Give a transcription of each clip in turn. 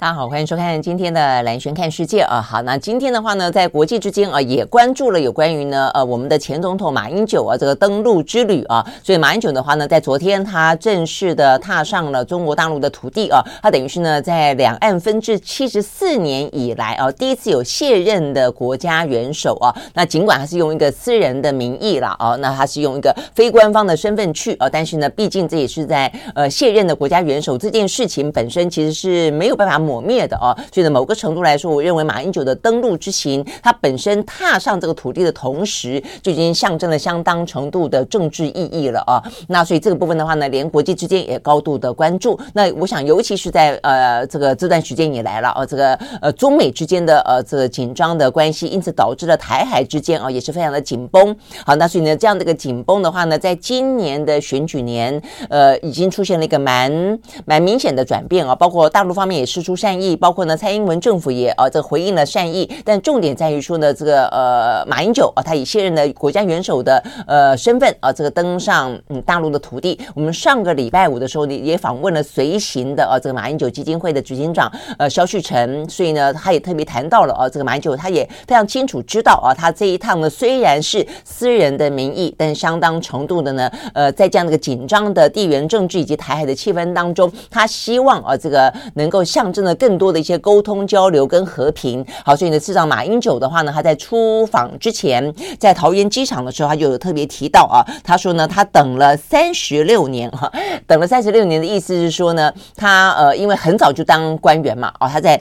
大家好，欢迎收看今天的蓝轩看世界啊。好，那今天的话呢，在国际之间啊，也关注了有关于呢，呃，我们的前总统马英九啊这个登陆之旅啊。所以马英九的话呢，在昨天他正式的踏上了中国大陆的土地啊，他等于是呢，在两岸分治七十四年以来啊，第一次有卸任的国家元首啊。那尽管他是用一个私人的名义啦，啊，那他是用一个非官方的身份去啊，但是呢，毕竟这也是在呃卸任的国家元首这件事情本身其实是没有办法。抹灭的啊，所以呢，某个程度来说，我认为马英九的登陆之行，他本身踏上这个土地的同时，就已经象征了相当程度的政治意义了啊。那所以这个部分的话呢，连国际之间也高度的关注。那我想，尤其是在呃这个这段时间以来了啊，这个呃中美之间的呃这个紧张的关系，因此导致了台海之间啊也是非常的紧绷。好，那所以呢，这样的一个紧绷的话呢，在今年的选举年，呃，已经出现了一个蛮蛮明显的转变啊，包括大陆方面也释出。善意，包括呢，蔡英文政府也啊，这回应了善意，但重点在于说呢，这个呃，马英九啊，他以卸任的国家元首的呃身份啊，这个登上嗯大陆的土地。我们上个礼拜五的时候呢，也访问了随行的啊，这个马英九基金会的执行长呃萧旭晨，所以呢，他也特别谈到了啊，这个马英九他也非常清楚知道啊，他这一趟呢虽然是私人的名义，但相当程度的呢，呃，在这样的一个紧张的地缘政治以及台海的气氛当中，他希望啊，这个能够象征的。更多的一些沟通交流跟和平，好，所以呢，市长马英九的话呢，他在出访之前，在桃园机场的时候，他就有特别提到啊，他说呢，他等了三十六年哈，等了三十六年的意思是说呢，他呃，因为很早就当官员嘛，哦，他在。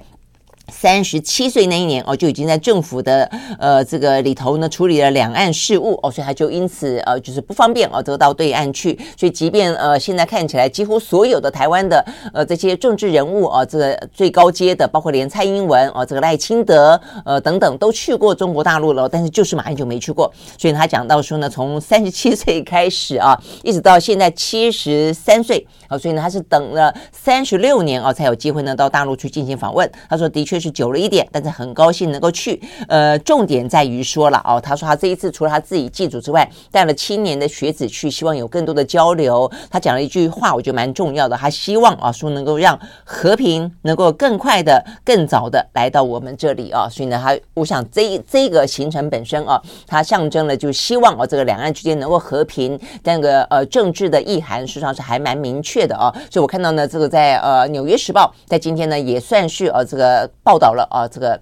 三十七岁那一年哦，就已经在政府的呃这个里头呢处理了两岸事务哦，所以他就因此呃就是不方便哦，得到对岸去。所以即便呃现在看起来几乎所有的台湾的呃这些政治人物啊，这个最高阶的，包括连蔡英文哦，这个赖清德呃等等都去过中国大陆了，但是就是马英九没去过。所以他讲到说呢，从三十七岁开始啊，一直到现在七十三岁啊，所以呢他是等了三十六年啊，才有机会呢到大陆去进行访问。他说的确。是久了一点，但是很高兴能够去。呃，重点在于说了哦，他说他这一次除了他自己祭祖之外，带了青年的学子去，希望有更多的交流。他讲了一句话，我觉得蛮重要的，他希望啊说能够让和平能够更快的、更早的来到我们这里啊。所以呢，他我想这这个行程本身啊，它象征了就希望啊这个两岸之间能够和平，但个呃政治的意涵实际上是还蛮明确的啊。所以我看到呢，这个在呃《纽约时报》在今天呢也算是呃这个。报道了啊，这个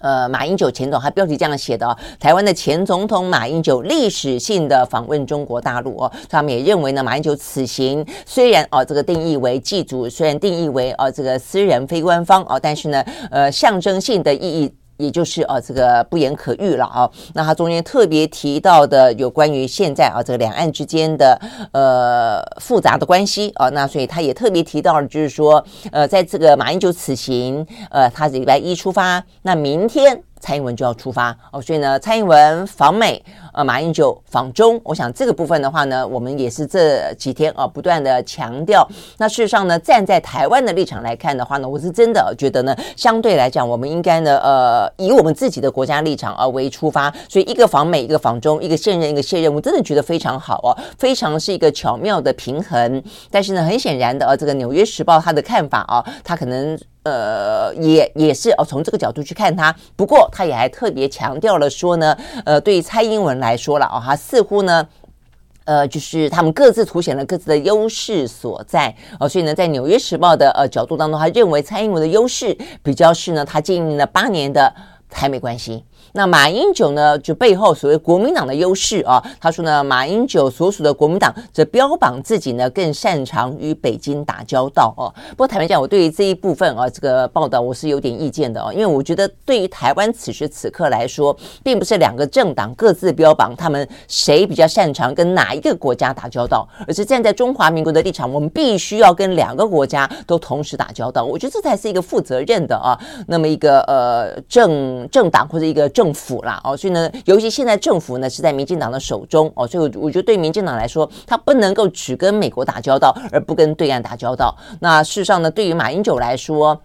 呃，马英九前总，还标题这样写的啊，台湾的前总统马英九历史性的访问中国大陆哦，他们也认为呢，马英九此行虽然啊，这个定义为祭祖，虽然定义为啊这个私人非官方啊，但是呢，呃，象征性的意义。也就是啊，这个不言可喻了啊。那他中间特别提到的有关于现在啊，这个两岸之间的呃复杂的关系啊。那所以他也特别提到了，就是说呃，在这个马英九此行，呃，他礼拜一出发，那明天。蔡英文就要出发哦，所以呢，蔡英文访美，呃，马英九访中，我想这个部分的话呢，我们也是这几天啊不断的强调。那事实上呢，站在台湾的立场来看的话呢，我是真的觉得呢，相对来讲，我们应该呢，呃，以我们自己的国家立场而为出发。所以一个访美，一个访中，一个现任，一个卸任，我真的觉得非常好哦，非常是一个巧妙的平衡。但是呢，很显然的，呃，这个《纽约时报》他的看法啊，他可能。呃，也也是哦，从这个角度去看他。不过，他也还特别强调了说呢，呃，对于蔡英文来说了哦，他似乎呢，呃，就是他们各自凸显了各自的优势所在哦。所以呢，在《纽约时报》的呃角度当中，他认为蔡英文的优势比较是呢，他经营了八年的台美关系。那马英九呢，就背后所谓国民党的优势啊，他说呢，马英九所属的国民党则标榜自己呢更擅长与北京打交道哦。不过坦白讲，我对于这一部分啊，这个报道我是有点意见的哦，因为我觉得对于台湾此时此刻来说，并不是两个政党各自标榜他们谁比较擅长跟哪一个国家打交道，而是站在中华民国的立场，我们必须要跟两个国家都同时打交道。我觉得这才是一个负责任的啊，那么一个呃政政党或者一个政。政府啦哦，所以呢，尤其现在政府呢是在民进党的手中哦，所以我觉得对民进党来说，他不能够只跟美国打交道，而不跟对岸打交道。那事实上呢，对于马英九来说，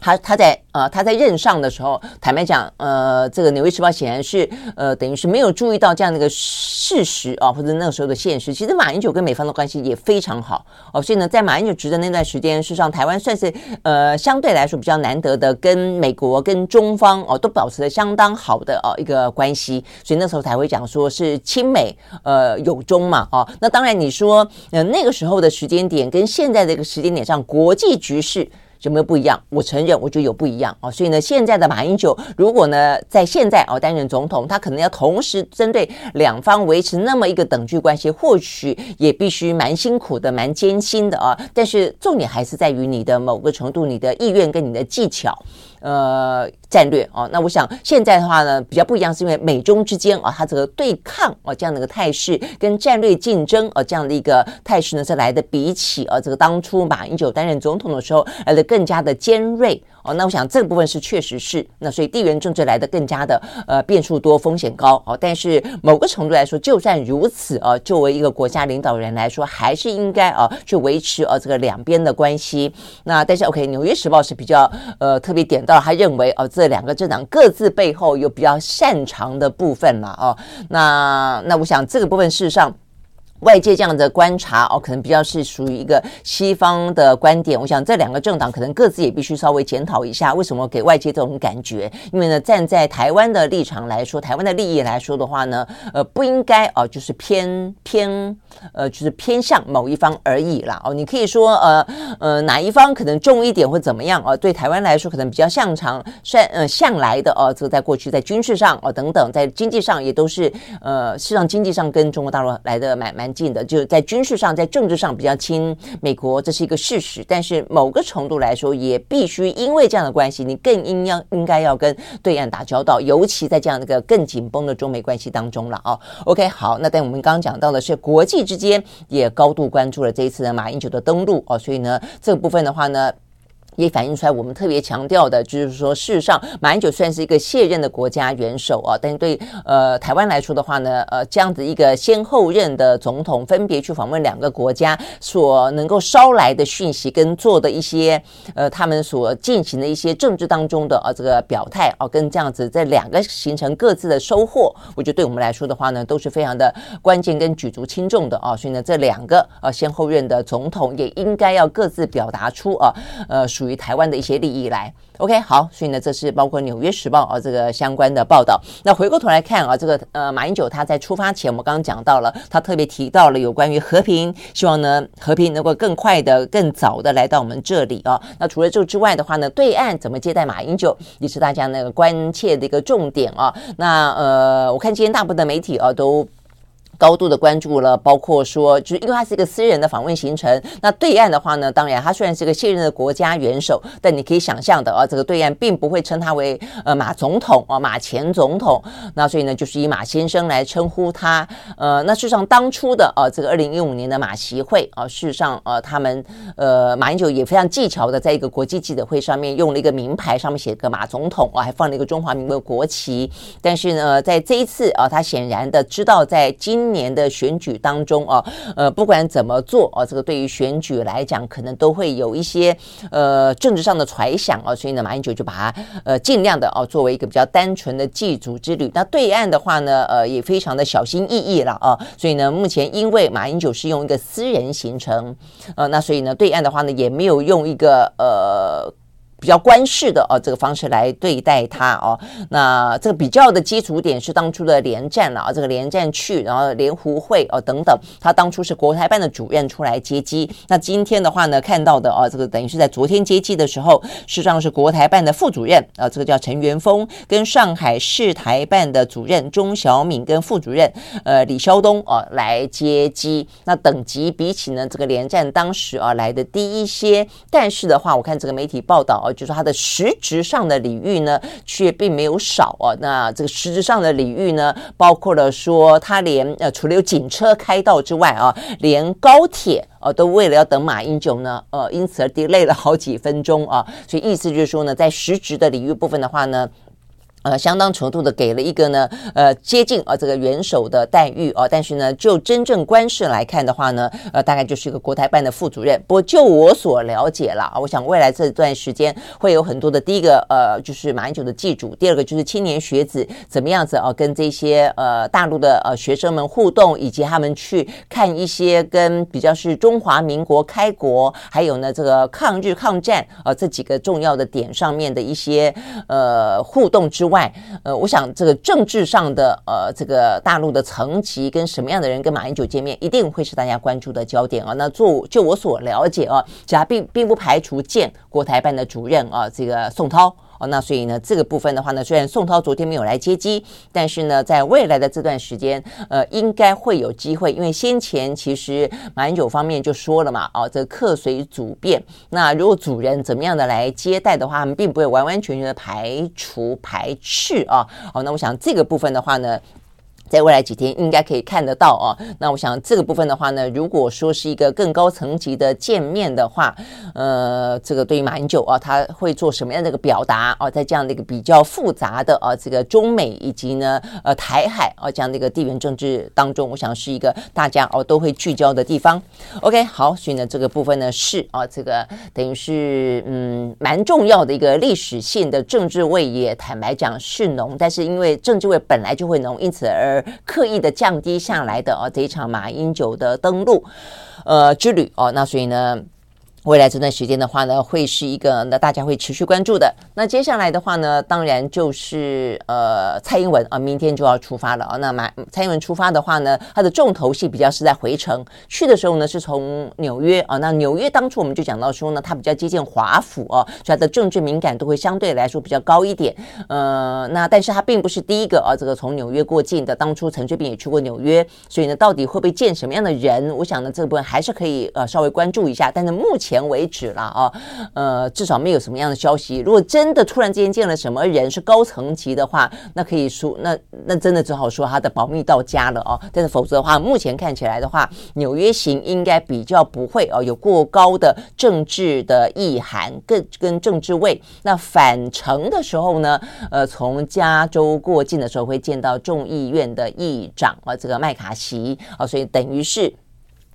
他他在呃他在任上的时候，坦白讲，呃，这个《纽约时报》显然是呃等于是没有注意到这样的一个事实啊，或者那个时候的现实。其实马英九跟美方的关系也非常好哦，所以呢，在马英九执政那段时间，事实上台湾算是呃相对来说比较难得的跟美国跟中方哦都保持了相当好的哦一个关系，所以那时候才会讲说是亲美呃友中嘛哦。那当然你说呃那个时候的时间点跟现在的一个时间点上国际局势。有没有不一样？我承认，我觉得有不一样啊。所以呢，现在的马英九，如果呢在现在哦担任总统，他可能要同时针对两方维持那么一个等距关系，或许也必须蛮辛苦的、蛮艰辛的啊。但是重点还是在于你的某个程度、你的意愿跟你的技巧。呃，战略哦，那我想现在的话呢，比较不一样，是因为美中之间啊，它这个对抗啊这样的一个态势，跟战略竞争啊这样的一个态势呢，是来的比起啊这个当初马英九担任总统的时候来的更加的尖锐。哦，那我想这个部分是确实是，那所以地缘政治来的更加的呃变数多，风险高哦。但是某个程度来说，就算如此啊，作为一个国家领导人来说，还是应该啊去维持呃这个两边的关系。那但是 OK，《纽约时报》是比较呃特别点到，他认为哦这两个政党各自背后有比较擅长的部分了哦。那那我想这个部分事实上。外界这样的观察哦，可能比较是属于一个西方的观点。我想这两个政党可能各自也必须稍微检讨一下，为什么给外界这种感觉？因为呢，站在台湾的立场来说，台湾的利益来说的话呢，呃，不应该哦，就是偏偏呃，就是偏向某一方而已啦。哦，你可以说呃呃哪一方可能重一点或怎么样哦？对台湾来说，可能比较向长善呃向来的哦，这个在过去在军事上哦等等，在经济上也都是呃，实际上经济上跟中国大陆来的蛮蛮。近的，就是在军事上，在政治上比较亲美国，这是一个事实。但是某个程度来说，也必须因为这样的关系，你更应要应该要跟对岸打交道，尤其在这样的一个更紧绷的中美关系当中了啊。OK，好，那但我们刚刚讲到的是国际之间也高度关注了这一次的马英九的登陆哦，所以呢，这个部分的话呢。也反映出来，我们特别强调的就是说，事实上，马英九算是一个卸任的国家元首啊，但是对呃台湾来说的话呢，呃这样子一个先后任的总统分别去访问两个国家，所能够捎来的讯息跟做的一些呃他们所进行的一些政治当中的呃这个表态啊，跟这样子这两个形成各自的收获，我觉得对我们来说的话呢，都是非常的关键跟举足轻重的啊，所以呢，这两个呃先后任的总统也应该要各自表达出啊呃。属于于台湾的一些利益来，OK，好，所以呢，这是包括《纽约时报》啊这个相关的报道。那回过头来看啊，这个呃马英九他在出发前，我们刚刚讲到了，他特别提到了有关于和平，希望呢和平能够更快的、更早的来到我们这里啊。那除了这之外的话呢，对岸怎么接待马英九，也是大家那个关切的一个重点啊。那呃，我看今天大部分的媒体啊都。高度的关注了，包括说，就是因为他是一个私人的访问行程。那对岸的话呢，当然他虽然是个现任的国家元首，但你可以想象的啊，这个对岸并不会称他为呃马总统啊，马前总统。那所以呢，就是以马先生来称呼他。呃，那事实上当初的啊，这个二零一五年的马习会啊，事实上呃，他们呃马英九也非常技巧的，在一个国际记者会上面用了一个名牌，上面写个马总统啊，还放了一个中华民国国旗。但是呢，在这一次啊，他显然的知道在今年的选举当中啊，呃，不管怎么做啊，这个对于选举来讲，可能都会有一些呃政治上的揣想啊，所以呢，马英九就把它呃尽量的哦、作为一个比较单纯的祭祖之旅。那对岸的话呢，呃，也非常的小心翼翼了啊，所以呢，目前因为马英九是用一个私人行程，呃，那所以呢，对岸的话呢，也没有用一个呃。比较官式的哦，这个方式来对待他哦。那这个比较的基础点是当初的连战了啊，这个连战去，然后连胡会哦等等，他当初是国台办的主任出来接机。那今天的话呢，看到的哦，这个等于是在昨天接机的时候，事实上是国台办的副主任啊，这个叫陈元峰，跟上海市台办的主任钟小敏跟副主任呃李肖东啊来接机。那等级比起呢这个连战当时啊来的低一些，但是的话，我看这个媒体报道就是他的实质上的礼遇呢，却并没有少啊。那这个实质上的礼遇呢，包括了说他连呃，除了有警车开道之外啊，连高铁呃都为了要等马英九呢，呃，因此而 delay 了好几分钟啊。所以意思就是说呢，在实质的礼遇部分的话呢。呃，相当程度的给了一个呢，呃，接近啊、呃、这个元首的待遇啊、呃，但是呢，就真正官事来看的话呢，呃，大概就是一个国台办的副主任。不过就我所了解了啊，我想未来这段时间会有很多的第一个呃，就是马英九的祭主，第二个就是青年学子怎么样子啊、跟这些呃大陆的呃学生们互动，以及他们去看一些跟比较是中华民国开国，还有呢这个抗日抗战啊、呃、这几个重要的点上面的一些呃互动之外。呃，我想这个政治上的呃，这个大陆的层级跟什么样的人跟马英九见面，一定会是大家关注的焦点啊。那做就我所了解啊，其实并并不排除见国台办的主任啊，这个宋涛。哦，那所以呢，这个部分的话呢，虽然宋涛昨天没有来接机，但是呢，在未来的这段时间，呃，应该会有机会，因为先前其实马英九方面就说了嘛，哦，这客随主便，那如果主人怎么样的来接待的话，他们并不会完完全全的排除排斥啊。哦，那我想这个部分的话呢。在未来几天应该可以看得到哦。那我想这个部分的话呢，如果说是一个更高层级的见面的话，呃，这个对于马英九啊，他会做什么样的一个表达啊？在这样的一个比较复杂的啊，这个中美以及呢呃台海啊这样的一个地缘政治当中，我想是一个大家哦都会聚焦的地方。OK，好，所以呢这个部分呢是啊这个等于是嗯蛮重要的一个历史性的政治味，也坦白讲是浓，但是因为政治味本来就会浓，因此而。刻意的降低下来的哦，这一场马英九的登陆，呃之旅哦，那所以呢。未来这段时间的话呢，会是一个那大家会持续关注的。那接下来的话呢，当然就是呃蔡英文啊，明天就要出发了啊。那马蔡英文出发的话呢，他的重头戏比较是在回程。去的时候呢，是从纽约啊。那纽约当初我们就讲到说呢，他比较接近华府啊，所以他的政治敏感度会相对来说比较高一点。呃，那但是他并不是第一个啊，这个从纽约过境的。当初陈水扁也去过纽约，所以呢，到底会不会见什么样的人？我想呢，这部分还是可以呃稍微关注一下。但是目前。前为止了啊，呃，至少没有什么样的消息。如果真的突然之间见了什么人是高层级的话，那可以说，那那真的只好说他的保密到家了哦。但是否则的话，目前看起来的话，纽约行应该比较不会哦，有过高的政治的意涵，更跟政治味。那返程的时候呢，呃，从加州过境的时候会见到众议院的议长啊，这个麦卡锡啊，所以等于是。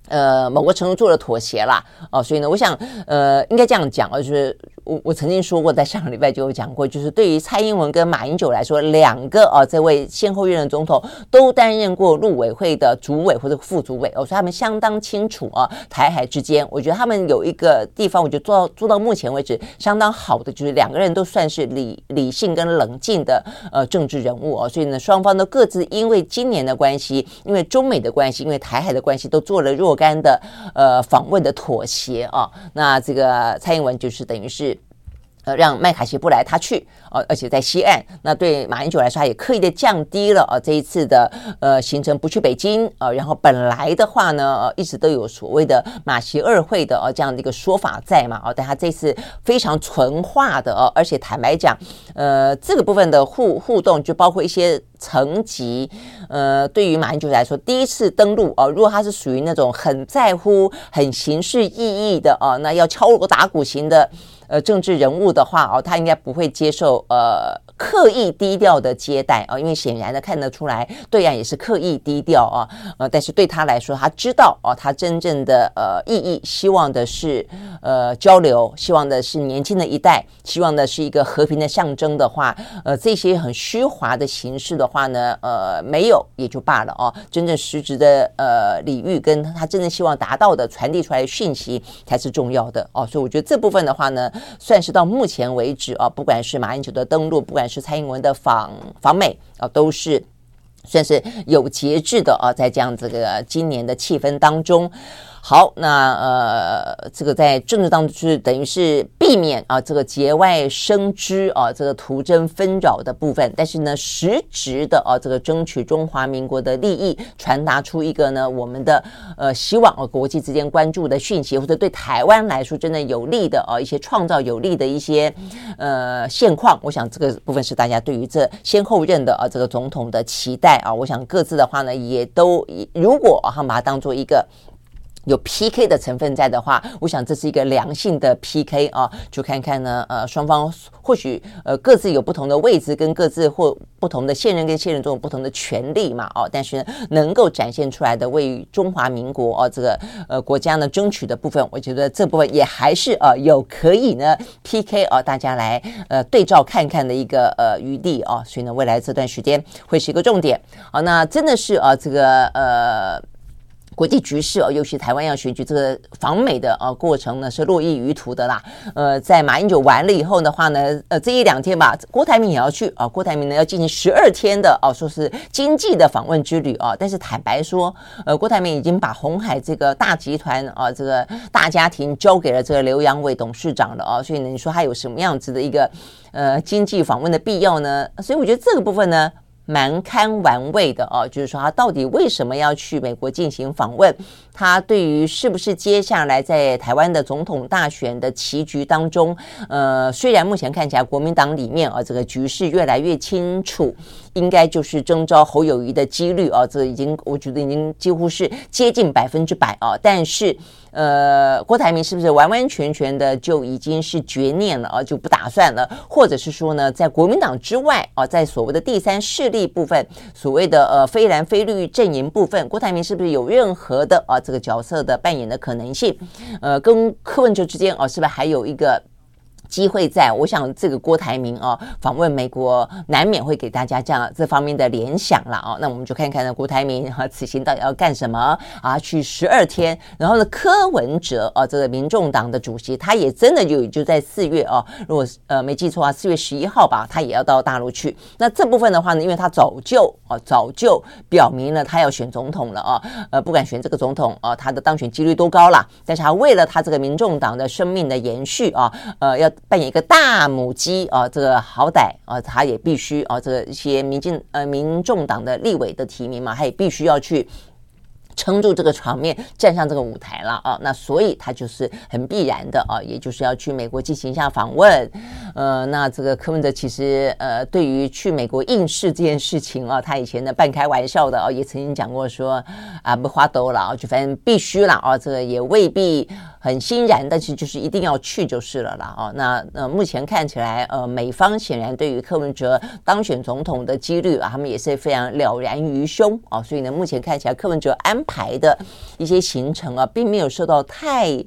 呃，某个程度做了妥协啦，哦，所以呢，我想，呃，应该这样讲啊，就是。我我曾经说过，在上个礼拜就有讲过，就是对于蔡英文跟马英九来说，两个啊，这位先后任的总统都担任过陆委会的主委或者副主委，我说他们相当清楚啊，台海之间，我觉得他们有一个地方，我觉得做到做到目前为止相当好的，就是两个人都算是理理性跟冷静的呃政治人物哦，所以呢，双方都各自因为今年的关系，因为中美的关系，因为台海的关系，都做了若干的呃访问的妥协啊，那这个蔡英文就是等于是。呃，让麦卡锡不来，他去，呃，而且在西岸。那对马英九来说，他也刻意的降低了呃这一次的呃行程，不去北京，呃，然后本来的话呢，呃，一直都有所谓的马习二会的呃这样的一个说法在嘛，哦，但他这次非常纯化的哦，而且坦白讲，呃，这个部分的互互动，就包括一些层级，呃，对于马英九来说，第一次登陆哦，如果他是属于那种很在乎、很形式意义的哦，那要敲锣打鼓型的。呃，政治人物的话哦，他应该不会接受呃。刻意低调的接待啊，因为显然的看得出来，对岸也是刻意低调啊，呃，但是对他来说，他知道哦，他真正的呃意义，希望的是呃交流，希望的是年轻的一代，希望的是一个和平的象征的话，呃，这些很虚华的形式的话呢，呃，没有也就罢了哦，真正实质的呃礼遇跟他真正希望达到的传递出来的讯息才是重要的哦，所以我觉得这部分的话呢，算是到目前为止啊，不管是马英九的登陆，不管是蔡英文的访访美啊，都是算是有节制的啊，在这样子的今年的气氛当中。好，那呃，这个在政治当中就是等于是避免啊这个节外生枝啊这个徒增纷扰的部分，但是呢，实质的啊这个争取中华民国的利益，传达出一个呢我们的呃希望啊国际之间关注的讯息，或者对台湾来说真的有利的啊一些创造有利的一些呃现况，我想这个部分是大家对于这先后任的啊这个总统的期待啊，我想各自的话呢也都如果啊把它当做一个。有 PK 的成分在的话，我想这是一个良性的 PK 啊，就看看呢，呃，双方或许呃各自有不同的位置，跟各自或不同的现任跟现任中有不同的权利嘛，哦，但是，能够展现出来的为中华民国哦这个呃国家呢争取的部分，我觉得这部分也还是呃有可以呢 PK 哦，大家来呃对照看看的一个呃余地哦，所以呢，未来这段时间会是一个重点，好，那真的是啊这个呃。国际局势哦，尤其台湾要选举这个访美的呃过程呢，是络绎于途的啦。呃，在马英九完了以后的话呢，呃，这一两天吧，郭台铭也要去啊。郭台铭呢要进行十二天的哦，说是经济的访问之旅啊。但是坦白说，呃，郭台铭已经把鸿海这个大集团啊，这个大家庭交给了这个刘阳伟董事长了啊。所以呢，你说他有什么样子的一个呃经济访问的必要呢？所以我觉得这个部分呢。蛮堪玩味的哦，就是说他到底为什么要去美国进行访问？他对于是不是接下来在台湾的总统大选的棋局当中，呃，虽然目前看起来国民党里面啊这个局势越来越清楚，应该就是征召侯友谊的几率啊，这已经我觉得已经几乎是接近百分之百啊，但是。呃，郭台铭是不是完完全全的就已经是绝念了啊？就不打算了，或者是说呢，在国民党之外啊，在所谓的第三势力部分，所谓的呃非蓝非绿阵营部分，郭台铭是不是有任何的啊这个角色的扮演的可能性？呃，跟柯文哲之间哦，是不是还有一个？机会在，我想这个郭台铭啊访问美国，难免会给大家这样这方面的联想了啊。那我们就看看呢，郭台铭和此行到底要干什么啊？去十二天，然后呢，柯文哲啊，这个民众党的主席，他也真的就就在四月啊，如果呃没记错啊，四月十一号吧，他也要到大陆去。那这部分的话呢，因为他早就啊早就表明了他要选总统了啊，呃，不管选这个总统啊，他的当选几率多高了，但是他为了他这个民众党的生命的延续啊，呃，要。扮演一个大母鸡啊，这个好歹啊，他也必须啊，这个一些民进呃民众党的立委的提名嘛，他也必须要去。撑住这个场面，站上这个舞台了啊！那所以他就是很必然的啊，也就是要去美国进行一下访问。呃，那这个柯文哲其实呃，对于去美国应试这件事情啊，他以前呢半开玩笑的啊，也曾经讲过说啊，不花兜了啊，就反正必须了啊，这个也未必很欣然，但是就是一定要去就是了啦啊。那呃，目前看起来呃，美方显然对于柯文哲当选总统的几率啊，他们也是非常了然于胸啊，所以呢，目前看起来柯文哲安排的一些行程啊，并没有受到太。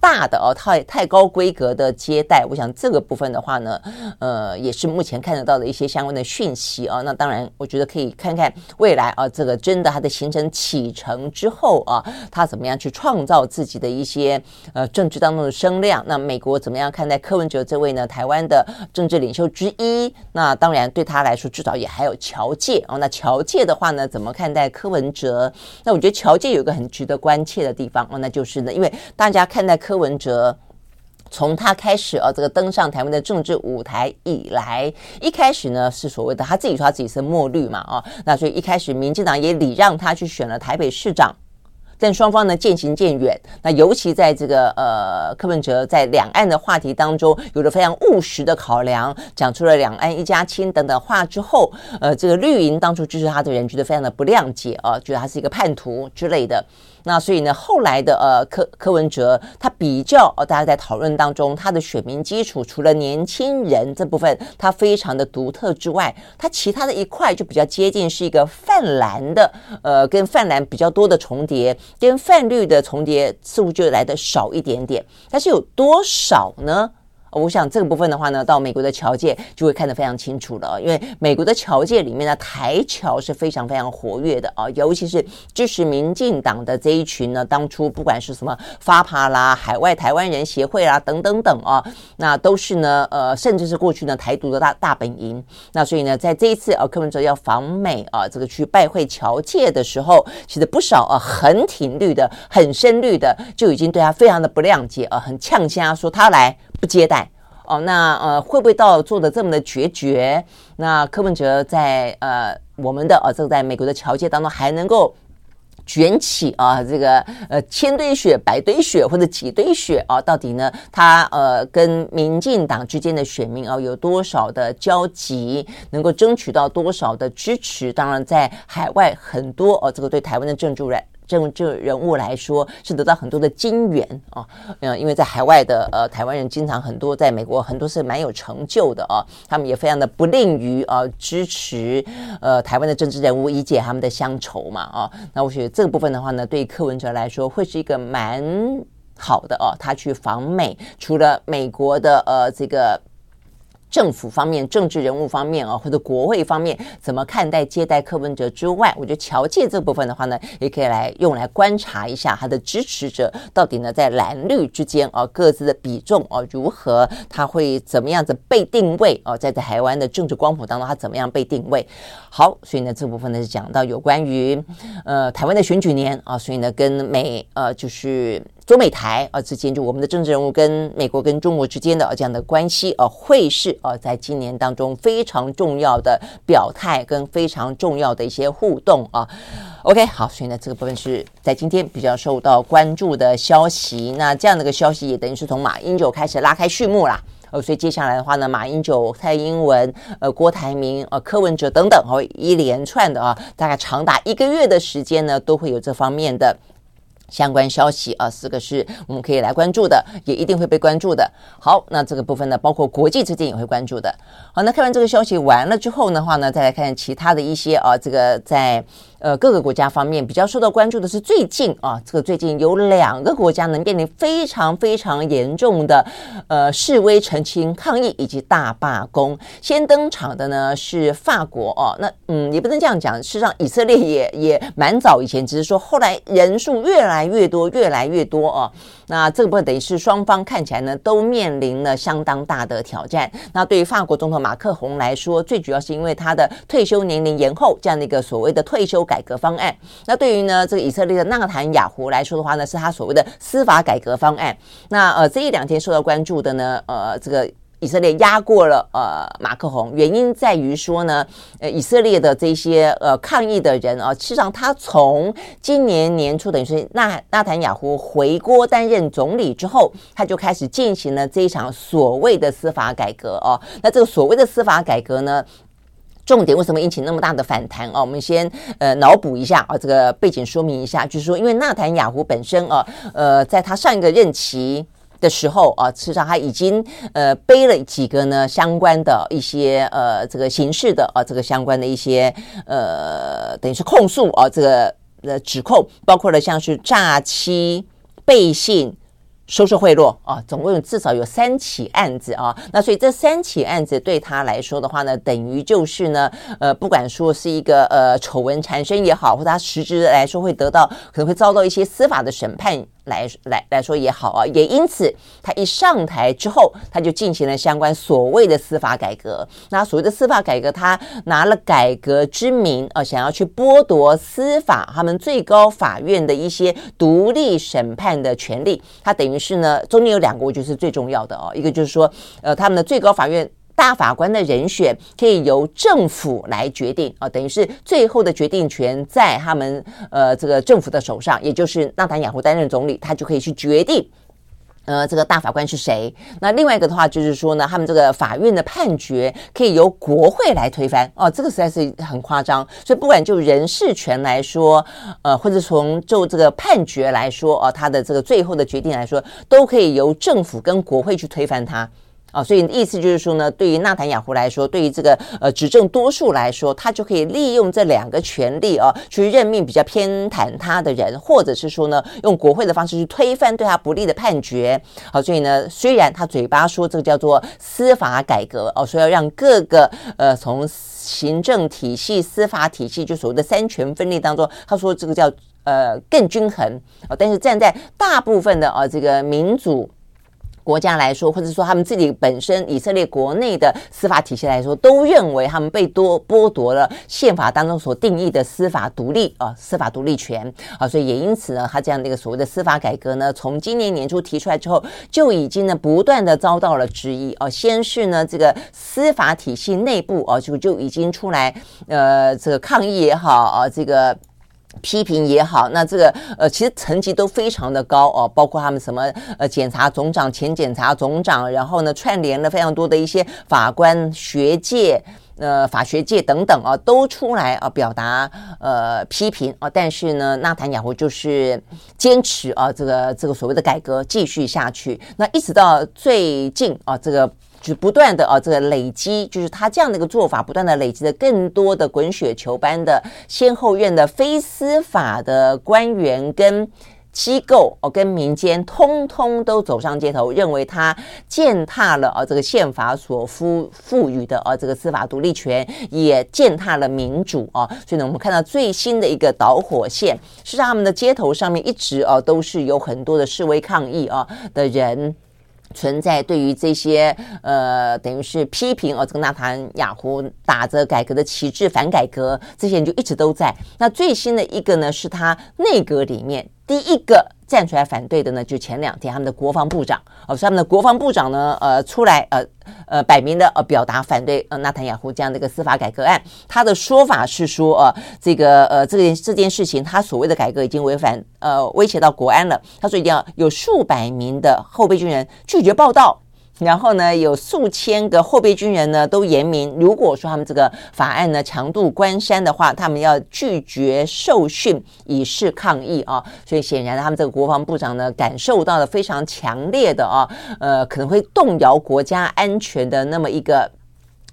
大的哦，太太高规格的接待，我想这个部分的话呢，呃，也是目前看得到的一些相关的讯息啊。那当然，我觉得可以看看未来啊，这个真的它的行程启程之后啊，他怎么样去创造自己的一些呃政治当中的声量。那美国怎么样看待柯文哲这位呢？台湾的政治领袖之一。那当然对他来说，至少也还有侨界哦。那侨界的话呢，怎么看待柯文哲？那我觉得侨界有一个很值得关切的地方哦，那就是呢，因为大家看待。柯文哲从他开始啊，这个登上台湾的政治舞台以来，一开始呢是所谓的他自己说他自己是墨绿嘛啊，那所以一开始民进党也礼让他去选了台北市长。但双方呢渐行渐远，那尤其在这个呃柯文哲在两岸的话题当中，有了非常务实的考量，讲出了两岸一家亲等等话之后，呃，这个绿营当初支持他的人觉得非常的不谅解啊，觉得他是一个叛徒之类的。那所以呢，后来的呃柯柯文哲他比较呃大家在讨论当中，他的选民基础除了年轻人这部分他非常的独特之外，他其他的一块就比较接近是一个泛蓝的，呃，跟泛蓝比较多的重叠。跟泛绿的重叠似乎就来的少一点点，但是有多少呢？我想这个部分的话呢，到美国的侨界就会看得非常清楚了，因为美国的侨界里面呢台侨是非常非常活跃的啊，尤其是支持民进党的这一群呢，当初不管是什么发帕啦、海外台湾人协会啦等等等啊，那都是呢呃，甚至是过去呢台独的大大本营。那所以呢，在这一次啊，柯文哲要访美啊，这个去拜会侨界的时候，其实不少啊很挺绿的、很深绿的就已经对他非常的不谅解啊，很呛声说他来。不接待哦，那呃会不会到做的这么的决绝？那柯文哲在呃我们的呃这个在美国的侨界当中还能够卷起啊这个呃千堆雪、百堆雪或者几堆雪啊？到底呢他呃跟民进党之间的选民啊有多少的交集？能够争取到多少的支持？当然在海外很多哦、这个对台湾的政治人。政治人物来说，是得到很多的金援啊，嗯，因为在海外的呃台湾人经常很多，在美国很多是蛮有成就的啊，他们也非常的不吝于啊支持呃台湾的政治人物，以解他们的乡愁嘛啊，那我觉得这个部分的话呢，对柯文哲来说会是一个蛮好的哦，他去访美，除了美国的呃这个。政府方面、政治人物方面啊，或者国会方面怎么看待接待柯文哲之外，我觉得侨界这部分的话呢，也可以来用来观察一下他的支持者到底呢在蓝绿之间啊各自的比重啊如何，他会怎么样子被定位啊，在台湾的政治光谱当中，他怎么样被定位？好，所以呢这部分呢是讲到有关于呃台湾的选举年啊，所以呢跟美呃就是。中美台啊之间，就我们的政治人物跟美国跟中国之间的这样的关系啊，会是啊，在今年当中非常重要的表态跟非常重要的一些互动啊。OK，好，所以呢，这个部分是在今天比较受到关注的消息。那这样的一个消息也等于是从马英九开始拉开序幕啦。呃，所以接下来的话呢，马英九、蔡英文、呃，郭台铭、呃，柯文哲等等，哦，一连串的啊，大概长达一个月的时间呢，都会有这方面的。相关消息啊，四个是我们可以来关注的，也一定会被关注的。好，那这个部分呢，包括国际之间也会关注的。好，那看完这个消息完了之后的话呢，再来看其他的一些啊，这个在。呃，各个国家方面比较受到关注的是最近啊，这个最近有两个国家能面临非常非常严重的呃示威、澄清、抗议以及大罢工。先登场的呢是法国哦，那嗯也不能这样讲，事实上以色列也也蛮早以前，只是说后来人数越来越多，越来越多哦。那这个部分等于是双方看起来呢都面临了相当大的挑战。那对于法国总统马克宏来说，最主要是因为他的退休年龄延后这样的一个所谓的退休改革方案。那对于呢这个以色列的纳坦雅胡来说的话呢，是他所谓的司法改革方案。那呃这一两天受到关注的呢，呃这个。以色列压过了呃马克宏，原因在于说呢，呃以色列的这些呃抗议的人啊，事实上他从今年年初等于是纳纳坦雅胡回国担任总理之后，他就开始进行了这一场所谓的司法改革哦。那这个所谓的司法改革呢，重点为什么引起那么大的反弹哦？我们先呃脑补一下啊，这个背景说明一下，就是说因为纳坦雅胡本身啊，呃在他上一个任期。的时候啊，事实上他已经呃背了几个呢相关的一些呃这个刑事的啊这个相关的一些呃等于是控诉啊这个呃指控，包括了像是诈欺、背信。收受贿赂啊，总共有至少有三起案子啊，那所以这三起案子对他来说的话呢，等于就是呢，呃，不管说是一个呃丑闻缠身也好，或者他实质来说会得到可能会遭到一些司法的审判来来来说也好啊，也因此他一上台之后，他就进行了相关所谓的司法改革。那所谓的司法改革，他拿了改革之名啊，想要去剥夺司法他们最高法院的一些独立审判的权利，他等于。是呢，中间有两个，我觉得是最重要的哦。一个就是说，呃，他们的最高法院大法官的人选可以由政府来决定啊，等于是最后的决定权在他们呃这个政府的手上，也就是纳坦雅胡担任总理，他就可以去决定。呃，这个大法官是谁？那另外一个的话，就是说呢，他们这个法院的判决可以由国会来推翻哦，这个实在是很夸张。所以不管就人事权来说，呃，或者从就这个判决来说，哦，他的这个最后的决定来说，都可以由政府跟国会去推翻他。啊，所以意思就是说呢，对于纳坦雅胡来说，对于这个呃执政多数来说，他就可以利用这两个权力啊，去任命比较偏袒他的人，或者是说呢，用国会的方式去推翻对他不利的判决。好，所以呢，虽然他嘴巴说这个叫做司法改革哦，说要让各个呃从行政体系、司法体系就所谓的三权分立当中，他说这个叫呃更均衡啊，但是站在大部分的啊这个民主。国家来说，或者说他们自己本身以色列国内的司法体系来说，都认为他们被多剥夺了宪法当中所定义的司法独立啊，司法独立权啊，所以也因此呢，他这样的一个所谓的司法改革呢，从今年年初提出来之后，就已经呢不断的遭到了质疑啊。先是呢这个司法体系内部啊，就就已经出来呃这个抗议也好啊，这个。批评也好，那这个呃，其实层级都非常的高哦，包括他们什么呃，检察总长、前检察总长，然后呢，串联了非常多的一些法官、学界。呃法学界等等啊，都出来啊表达呃批评啊，但是呢，纳坦雅胡就是坚持啊这个这个所谓的改革继续下去。那一直到最近啊，这个。就不断的啊，这个累积，就是他这样的一个做法，不断的累积的更多的滚雪球般的先后院的非司法的官员跟机构哦，跟民间通通都走上街头，认为他践踏了啊这个宪法所赋赋予的啊这个司法独立权，也践踏了民主啊。所以呢，我们看到最新的一个导火线，是他们的街头上面一直啊都是有很多的示威抗议啊的人。存在对于这些呃，等于是批评哦，这个纳坦雅胡打着改革的旗帜反改革，这些人就一直都在。那最新的一个呢，是他内阁里面第一个。站出来反对的呢，就前两天他们的国防部长哦，所以他们的国防部长呢，呃，出来呃呃摆明的呃表达反对呃纳坦雅胡这样的一个司法改革案。他的说法是说，呃，这个呃这件这件事情，他所谓的改革已经违反呃威胁到国安了。他说一定要有数百名的后备军人拒绝报道。然后呢，有数千个后备军人呢都严明，如果说他们这个法案呢强渡关山的话，他们要拒绝受训，以示抗议啊。所以显然，他们这个国防部长呢感受到了非常强烈的啊，呃，可能会动摇国家安全的那么一个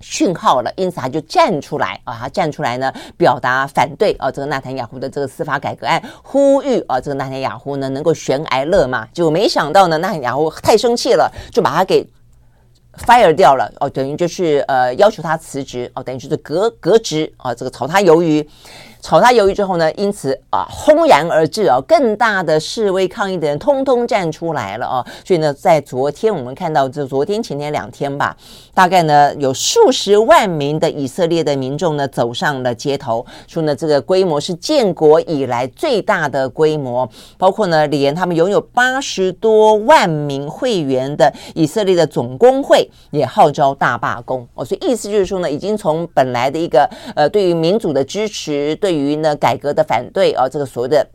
讯号了，因此他就站出来啊，他站出来呢表达反对啊，这个纳坦雅胡的这个司法改革案，呼吁啊，这个纳坦雅胡呢能够悬崖勒马。就没想到呢，纳坦雅胡太生气了，就把他给。Fire 掉了哦，等于就是呃要求他辞职哦，等于就是革革职啊，这个炒他鱿鱼。炒他鱿鱼之后呢，因此啊，轰然而至啊，更大的示威抗议的人通通站出来了啊，所以呢，在昨天我们看到，就昨天前天两天吧，大概呢有数十万名的以色列的民众呢走上了街头，说呢这个规模是建国以来最大的规模，包括呢连他们拥有八十多万名会员的以色列的总工会也号召大罢工哦，所以意思就是说呢，已经从本来的一个呃对于民主的支持对。于呢改革的反对啊，这个所谓的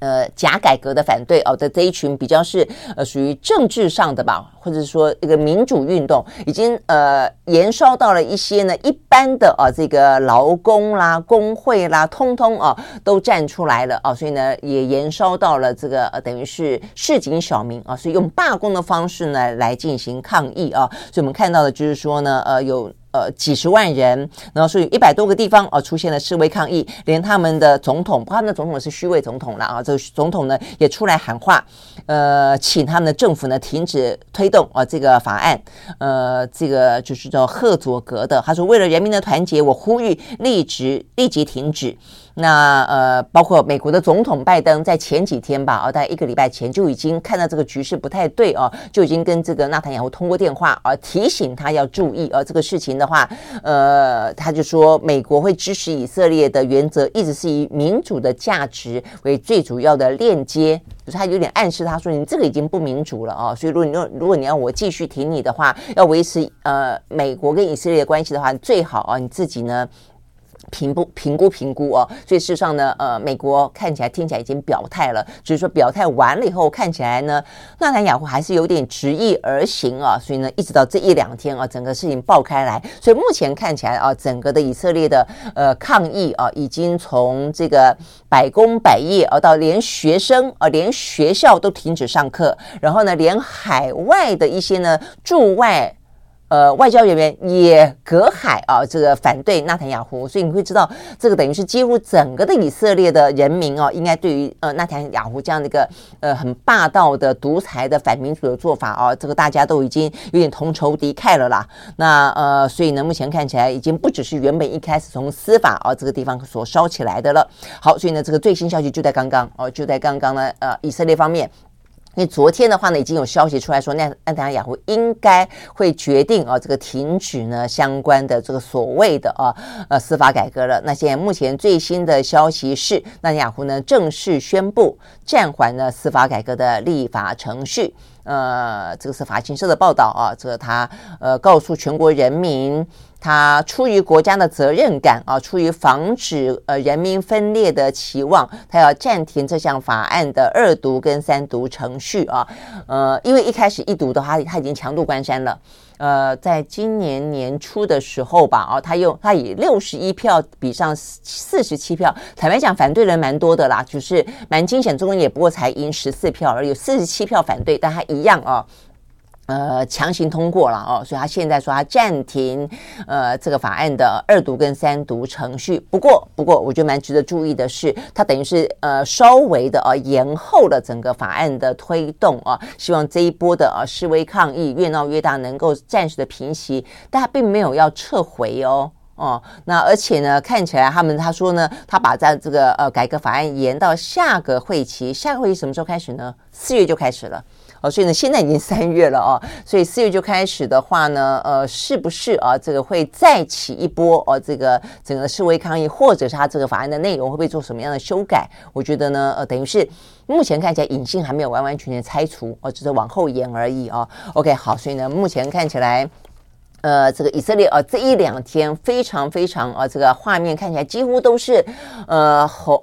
呃假改革的反对哦的这一群比较是呃属于政治上的吧，或者说一个民主运动，已经呃延烧到了一些呢一般的啊这个劳工啦工会啦，通通啊都站出来了啊，所以呢也延烧到了这个呃等于是市井小民啊，所以用罢工的方式呢来进行抗议啊，所以我们看到的就是说呢呃有。呃，几十万人，然后所以一百多个地方啊、出现了示威抗议，连他们的总统，他们的总统是虚位总统了啊，这个总统呢也出来喊话，呃，请他们的政府呢停止推动啊、呃、这个法案，呃，这个就是叫贺佐格的，他说为了人民的团结，我呼吁立即立即停止。那呃，包括美国的总统拜登在前几天吧，啊，大概一个礼拜前就已经看到这个局势不太对啊，就已经跟这个纳坦雅胡通过电话啊，提醒他要注意啊，这个事情呢的话，呃，他就说美国会支持以色列的原则一直是以民主的价值为最主要的链接，就是他有点暗示他说你这个已经不民主了啊，所以如果你要如果你要我继续挺你的话，要维持呃美国跟以色列的关系的话，最好啊你自己呢。评估评估评估哦，所以事实上呢，呃，美国看起来听起来已经表态了，只是说表态完了以后，看起来呢，纳坦雅胡还是有点执意而行啊，所以呢，一直到这一两天啊，整个事情爆开来，所以目前看起来啊，整个的以色列的呃抗议啊，已经从这个百工百业啊，到连学生啊，连学校都停止上课，然后呢，连海外的一些呢驻外。呃，外交人员也隔海啊，这个反对纳坦雅胡，所以你会知道，这个等于是几乎整个的以色列的人民啊，应该对于呃纳坦雅胡这样的一个呃很霸道的独裁的反民主的做法啊，这个大家都已经有点同仇敌忾了啦。那呃，所以呢，目前看起来已经不只是原本一开始从司法啊这个地方所烧起来的了。好，所以呢，这个最新消息就在刚刚哦，就在刚刚呢，呃，以色列方面。因为昨天的话呢，已经有消息出来说，那安达雅胡应该会决定啊，这个停止呢相关的这个所谓的啊呃司法改革了。那现在目前最新的消息是，那雅胡呢正式宣布暂缓呢司法改革的立法程序。呃，这个是法新社的报道啊，这个他呃告诉全国人民。他出于国家的责任感啊，出于防止呃人民分裂的期望，他要暂停这项法案的二读跟三读程序啊。呃，因为一开始一读的话，他已经强渡关山了。呃，在今年年初的时候吧，哦，他用他以六十一票比上四十七票，坦白讲，反对人蛮多的啦，就是蛮惊险，中共也不过才赢十四票，而有四十七票反对，但他一样啊。呃，强行通过了哦，所以他现在说他暂停呃这个法案的二读跟三读程序。不过，不过我觉得蛮值得注意的是，他等于是呃稍微的呃延后了整个法案的推动啊，希望这一波的呃示威抗议越闹越大，能够暂时的平息，但他并没有要撤回哦哦。那而且呢，看起来他们他说呢，他把在这个呃改革法案延到下个会期，下个会期什么时候开始呢？四月就开始了。哦，所以呢，现在已经三月了哦，所以四月就开始的话呢，呃，是不是啊？这个会再起一波哦？这个整个示威抗议，或者是他这个法案的内容会不会做什么样的修改？我觉得呢，呃，等于是目前看起来隐性还没有完完全全拆除，哦，只是往后延而已哦。OK，好，所以呢，目前看起来，呃，这个以色列啊，这一两天非常非常啊，这个画面看起来几乎都是呃红。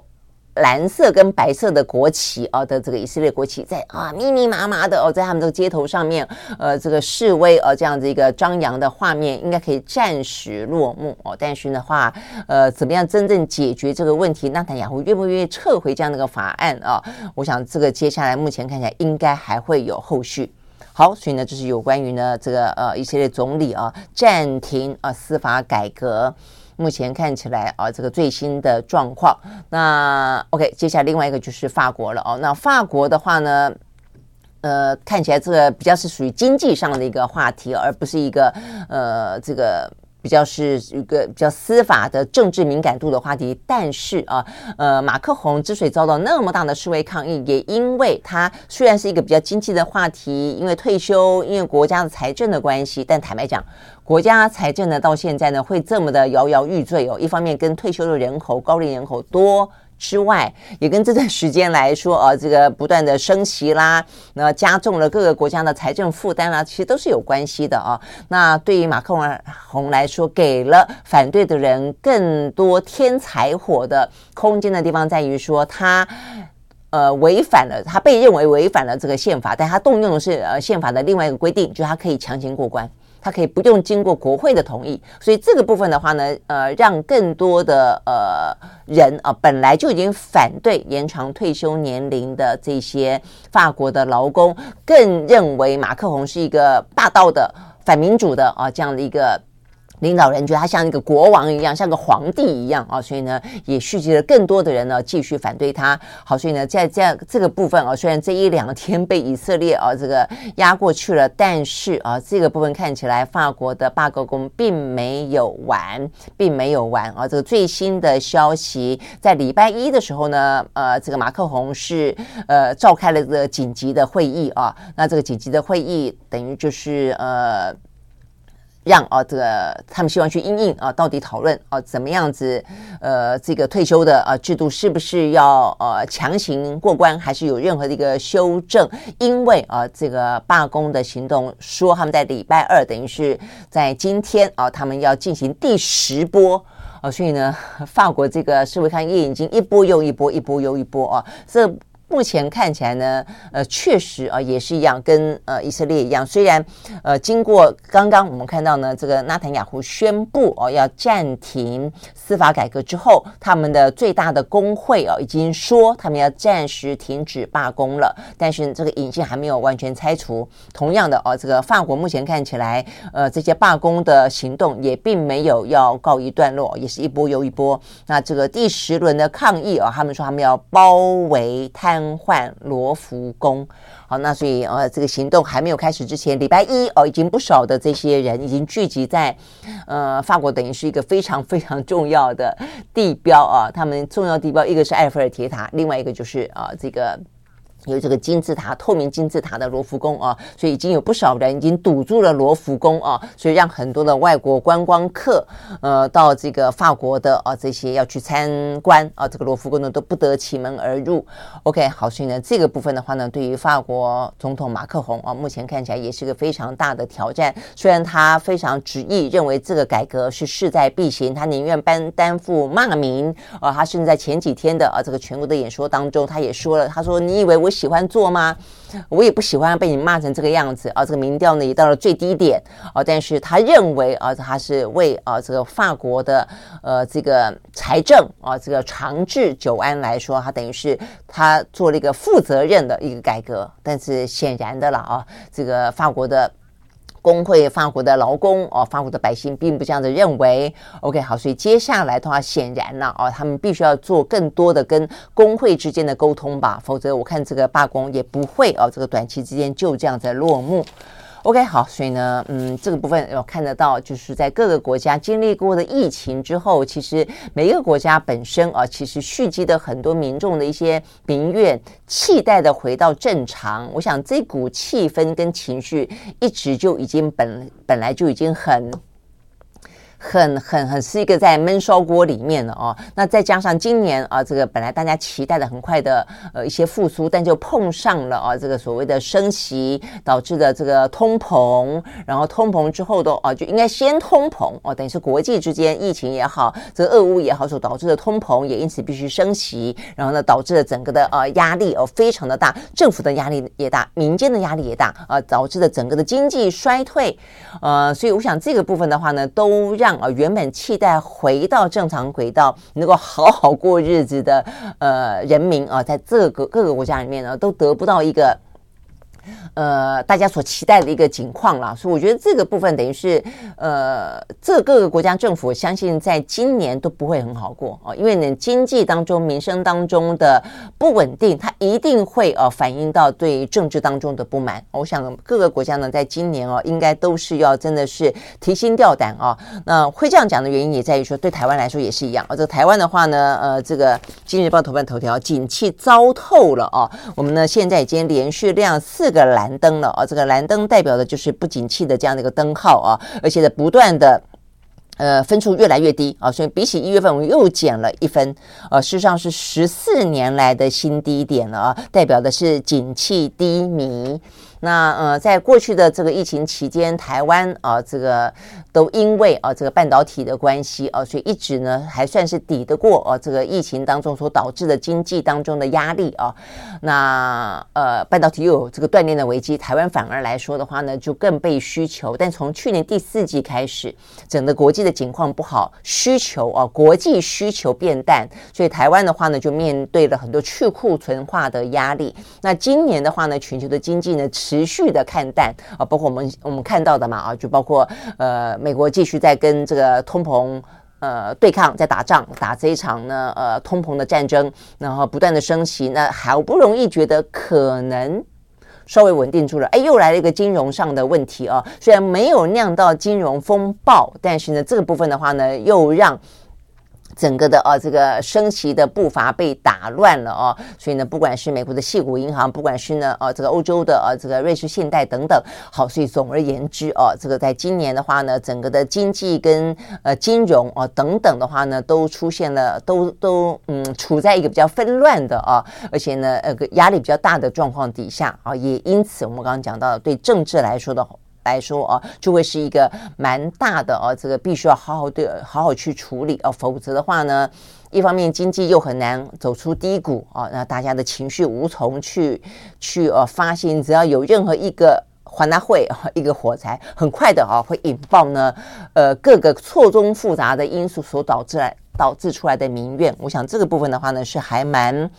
蓝色跟白色的国旗啊的这个以色列国旗在啊密密麻麻的哦，在他们这个街头上面，呃，这个示威呃这样子一个张扬的画面，应该可以暂时落幕哦。但是的话，呃，怎么样真正解决这个问题？纳坦雅胡愿不愿意撤回这样的一个法案啊？我想这个接下来目前看起来应该还会有后续。好，所以呢，这是有关于呢这个呃以色列总理啊暂停啊司法改革。目前看起来啊，这个最新的状况。那 OK，接下来另外一个就是法国了哦。那法国的话呢，呃，看起来这个比较是属于经济上的一个话题，而不是一个呃这个。比较是一个比较司法的政治敏感度的话题，但是啊，呃，马克宏之所以遭到那么大的示威抗议，也因为他虽然是一个比较经济的话题，因为退休，因为国家的财政的关系，但坦白讲，国家财政呢到现在呢会这么的摇摇欲坠哦，一方面跟退休的人口、高龄人口多。之外，也跟这段时间来说，啊，这个不断的升息啦，那加重了各个国家的财政负担啦，其实都是有关系的啊。那对于马克龙来说，给了反对的人更多添柴火的空间的地方，在于说他呃违反了，他被认为违反了这个宪法，但他动用的是呃宪法的另外一个规定，就是他可以强行过关。他可以不用经过国会的同意，所以这个部分的话呢，呃，让更多的呃人啊，本来就已经反对延长退休年龄的这些法国的劳工，更认为马克宏是一个霸道的、反民主的啊这样的一个。领导人觉得他像一个国王一样，像个皇帝一样啊，所以呢，也蓄积了更多的人呢继续反对他。好，所以呢，在这这个部分啊，虽然这一两天被以色列啊这个压过去了，但是啊，这个部分看起来法国的罢工并没有完，并没有完啊。这个最新的消息，在礼拜一的时候呢，呃，这个马克宏是呃召开了这个紧急的会议啊。那这个紧急的会议等于就是呃。让啊，这个他们希望去因应啊，到底讨论啊，怎么样子？呃，这个退休的啊制度是不是要呃强行过关，还是有任何的一个修正？因为啊，这个罢工的行动说他们在礼拜二，等于是在今天啊，他们要进行第十波啊，所以呢，法国这个示威抗议已经一波又一波，一波又一波啊，这。目前看起来呢，呃，确实啊，也是一样，跟呃以色列一样。虽然呃，经过刚刚我们看到呢，这个纳坦雅胡宣布哦要暂停司法改革之后，他们的最大的工会哦已经说他们要暂时停止罢工了。但是这个隐性还没有完全拆除。同样的哦，这个法国目前看起来，呃，这些罢工的行动也并没有要告一段落，也是一波又一波。那这个第十轮的抗议啊，他们说他们要包围摊。更换罗浮宫，好，那所以呃，这个行动还没有开始之前，礼拜一哦，已经不少的这些人已经聚集在呃法国，等于是一个非常非常重要的地标啊。他们重要地标一个是埃菲尔铁塔，另外一个就是啊这个有这个金字塔、透明金字塔的罗浮宫啊，所以已经有不少人已经堵住了罗浮宫啊，所以让很多的外国观光客，呃，到这个法国的啊这些要去参观啊这个罗浮宫呢，都不得其门而入。OK，好，所以呢这个部分的话呢，对于法国总统马克宏啊，目前看起来也是个非常大的挑战。虽然他非常执意认为这个改革是势在必行，他宁愿担担负骂名啊，他甚至在前几天的啊这个全国的演说当中，他也说了，他说你以为我。喜欢做吗？我也不喜欢被你骂成这个样子啊！这个民调呢也到了最低点啊！但是他认为啊，他是为啊这个法国的呃这个财政啊这个长治久安来说，他等于是他做了一个负责任的一个改革。但是显然的了啊，这个法国的。工会、法国的劳工哦，法国的百姓并不这样子认为。OK，好，所以接下来的话，显然呢，哦，他们必须要做更多的跟工会之间的沟通吧，否则我看这个罢工也不会哦，这个短期之间就这样子落幕。OK，好，所以呢，嗯，这个部分我看得到，就是在各个国家经历过的疫情之后，其实每一个国家本身啊，其实蓄积的很多民众的一些民怨，期待的回到正常。我想这股气氛跟情绪一直就已经本本来就已经很。很很很是一个在闷烧锅里面的哦，那再加上今年啊，这个本来大家期待的很快的呃一些复苏，但就碰上了啊这个所谓的升息导致的这个通膨，然后通膨之后的啊就应该先通膨哦，等于是国际之间疫情也好，这个俄乌也好所导致的通膨也因此必须升息，然后呢导致了整个的呃压力哦非常的大，政府的压力也大，民间的压力也大啊，导致了整个的经济衰退，呃，所以我想这个部分的话呢，都让。啊，原本期待回到正常轨道，能够好好过日子的呃人民啊，在这个各个国家里面呢，都得不到一个。呃，大家所期待的一个景况了，所以我觉得这个部分等于是，呃，这各个国家政府相信在今年都不会很好过啊，因为呢，经济当中、民生当中的不稳定，它一定会呃反映到对政治当中的不满。我想各个国家呢，在今年哦，应该都是要真的是提心吊胆啊。那会这样讲的原因也在于说，对台湾来说也是一样啊。这个台湾的话呢，呃，这个今日报头版头条，景气糟透了啊。我们呢现在已经连续亮四个蓝灯了啊，这个蓝灯代表的就是不景气的这样的一个灯号啊，而且呢，不断的呃分数越来越低啊，所以比起一月份我们又减了一分，啊，事实上是十四年来的新低点了啊，代表的是景气低迷。那呃，在过去的这个疫情期间，台湾啊，这个都因为啊这个半导体的关系啊，所以一直呢还算是抵得过啊这个疫情当中所导致的经济当中的压力啊。那呃，半导体又有这个断链的危机，台湾反而来说的话呢，就更被需求。但从去年第四季开始，整个国际的情况不好，需求啊，国际需求变淡，所以台湾的话呢，就面对了很多去库存化的压力。那今年的话呢，全球的经济呢，持持续的看淡啊，包括我们我们看到的嘛啊，就包括呃，美国继续在跟这个通膨呃对抗，在打仗，打这一场呢呃通膨的战争，然后不断的升息，那好不容易觉得可能稍微稳定住了，哎，又来了一个金融上的问题啊，虽然没有酿到金融风暴，但是呢这个部分的话呢，又让。整个的、啊、这个升息的步伐被打乱了哦、啊，所以呢，不管是美国的矽谷银行，不管是呢呃这个欧洲的呃这个瑞士信贷等等，好，所以总而言之哦、啊，这个在今年的话呢，整个的经济跟呃金融啊等等的话呢，都出现了都都嗯处在一个比较纷乱的啊，而且呢呃压力比较大的状况底下啊，也因此我们刚刚讲到对政治来说的话。来说啊，就会是一个蛮大的啊，这个必须要好好的好好去处理啊，否则的话呢，一方面经济又很难走出低谷啊，那大家的情绪无从去去呃发泄，只要有任何一个还大会，一个火柴，很快的啊会引爆呢，呃各个错综复杂的因素所导致来导致出来的民怨，我想这个部分的话呢是还蛮。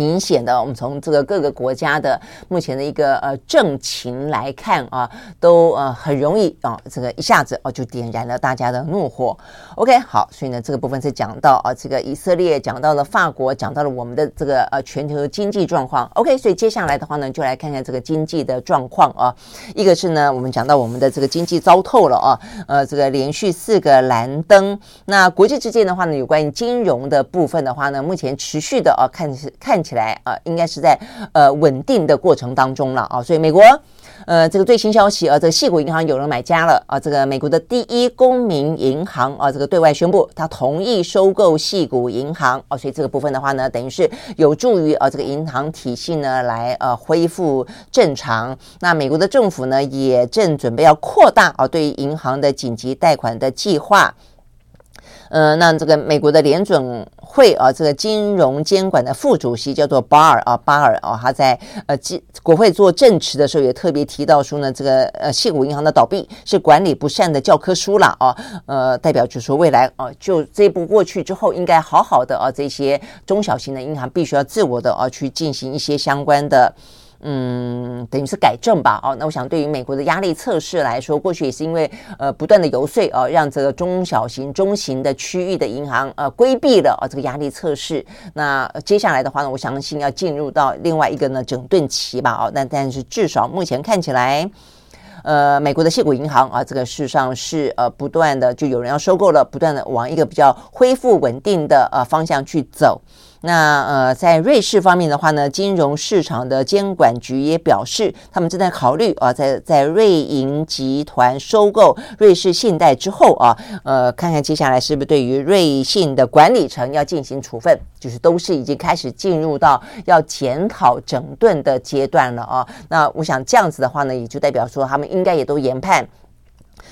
明显的，我们从这个各个国家的目前的一个呃政情来看啊，都呃很容易啊，这个一下子哦就点燃了大家的怒火。OK，好，所以呢这个部分是讲到啊，这个以色列讲到了法国，讲到了我们的这个呃全球经济状况。OK，所以接下来的话呢，就来看看这个经济的状况啊。一个是呢，我们讲到我们的这个经济糟透了啊，呃，这个连续四个蓝灯。那国际之间的话呢，有关于金融的部分的话呢，目前持续的啊看是看。起来啊、应该是在呃稳定的过程当中了啊，所以美国。呃，这个最新消息啊，这个矽谷银行有人买家了啊，这个美国的第一公民银行啊，这个对外宣布，他同意收购矽谷银行啊，所以这个部分的话呢，等于是有助于啊这个银行体系呢来呃恢复正常。那美国的政府呢，也正准备要扩大啊对于银行的紧急贷款的计划。呃，那这个美国的联准会啊，这个金融监管的副主席叫做巴尔啊，巴尔啊，他在呃，国会做证词的时候也特别提到说呢，这个呃，矽谷银行的倒闭是管理不善的教科书了啊，呃，代表就是说未来啊，就这一步过去之后，应该好好的啊，这些中小型的银行必须要自我的啊去进行一些相关的。嗯，等于是改正吧，哦，那我想对于美国的压力测试来说，过去也是因为呃不断的游说啊，让这个中小型、中型的区域的银行呃规避了啊这个压力测试。那接下来的话呢，我相信要进入到另外一个呢整顿期吧，哦，那但是至少目前看起来，呃，美国的矽谷银行啊，这个事实上是呃不断的就有人要收购了，不断的往一个比较恢复稳定的呃方向去走。那呃，在瑞士方面的话呢，金融市场的监管局也表示，他们正在考虑啊，在在瑞银集团收购瑞士信贷之后啊，呃，看看接下来是不是对于瑞信的管理层要进行处分，就是都是已经开始进入到要检讨整顿的阶段了啊。那我想这样子的话呢，也就代表说他们应该也都研判。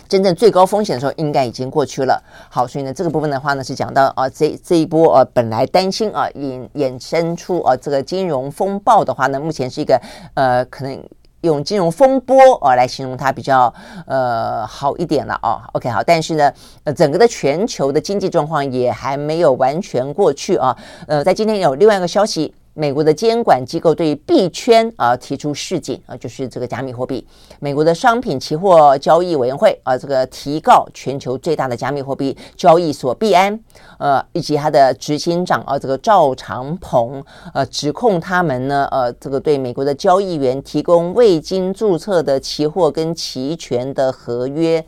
真正最高风险的时候应该已经过去了。好，所以呢，这个部分的话呢是讲到啊，这这一波呃、啊，本来担心啊，引衍生出啊这个金融风暴的话呢，目前是一个呃，可能用金融风波啊来形容它比较呃好一点了啊。OK，好，但是呢，呃，整个的全球的经济状况也还没有完全过去啊。呃，在今天有另外一个消息。美国的监管机构对币圈啊提出示警啊，就是这个加密货币。美国的商品期货交易委员会啊，这个提告全球最大的加密货币交易所币安，呃，以及他的执行长啊，这个赵长鹏，呃，指控他们呢，呃，这个对美国的交易员提供未经注册的期货跟期权的合约。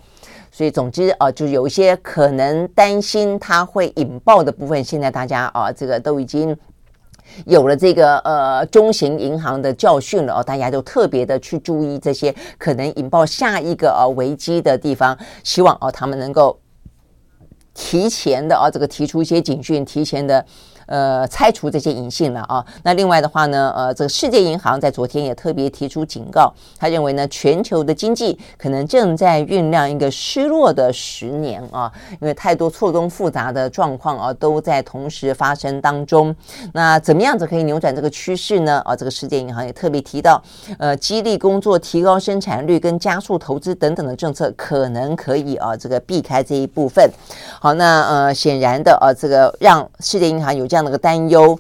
所以，总之啊，就有一些可能担心它会引爆的部分，现在大家啊，这个都已经。有了这个呃中型银行的教训了哦，大家就特别的去注意这些可能引爆下一个呃危机的地方，希望哦他们能够提前的啊这个提出一些警讯，提前的。呃，拆除这些隐性了啊。那另外的话呢，呃，这个世界银行在昨天也特别提出警告，他认为呢，全球的经济可能正在酝酿一个失落的十年啊，因为太多错综复杂的状况啊都在同时发生当中。那怎么样子可以扭转这个趋势呢？啊，这个世界银行也特别提到，呃，激励工作、提高生产率跟加速投资等等的政策，可能可以啊，这个避开这一部分。好，那呃，显然的啊，这个让世界银行有这样。那个担忧，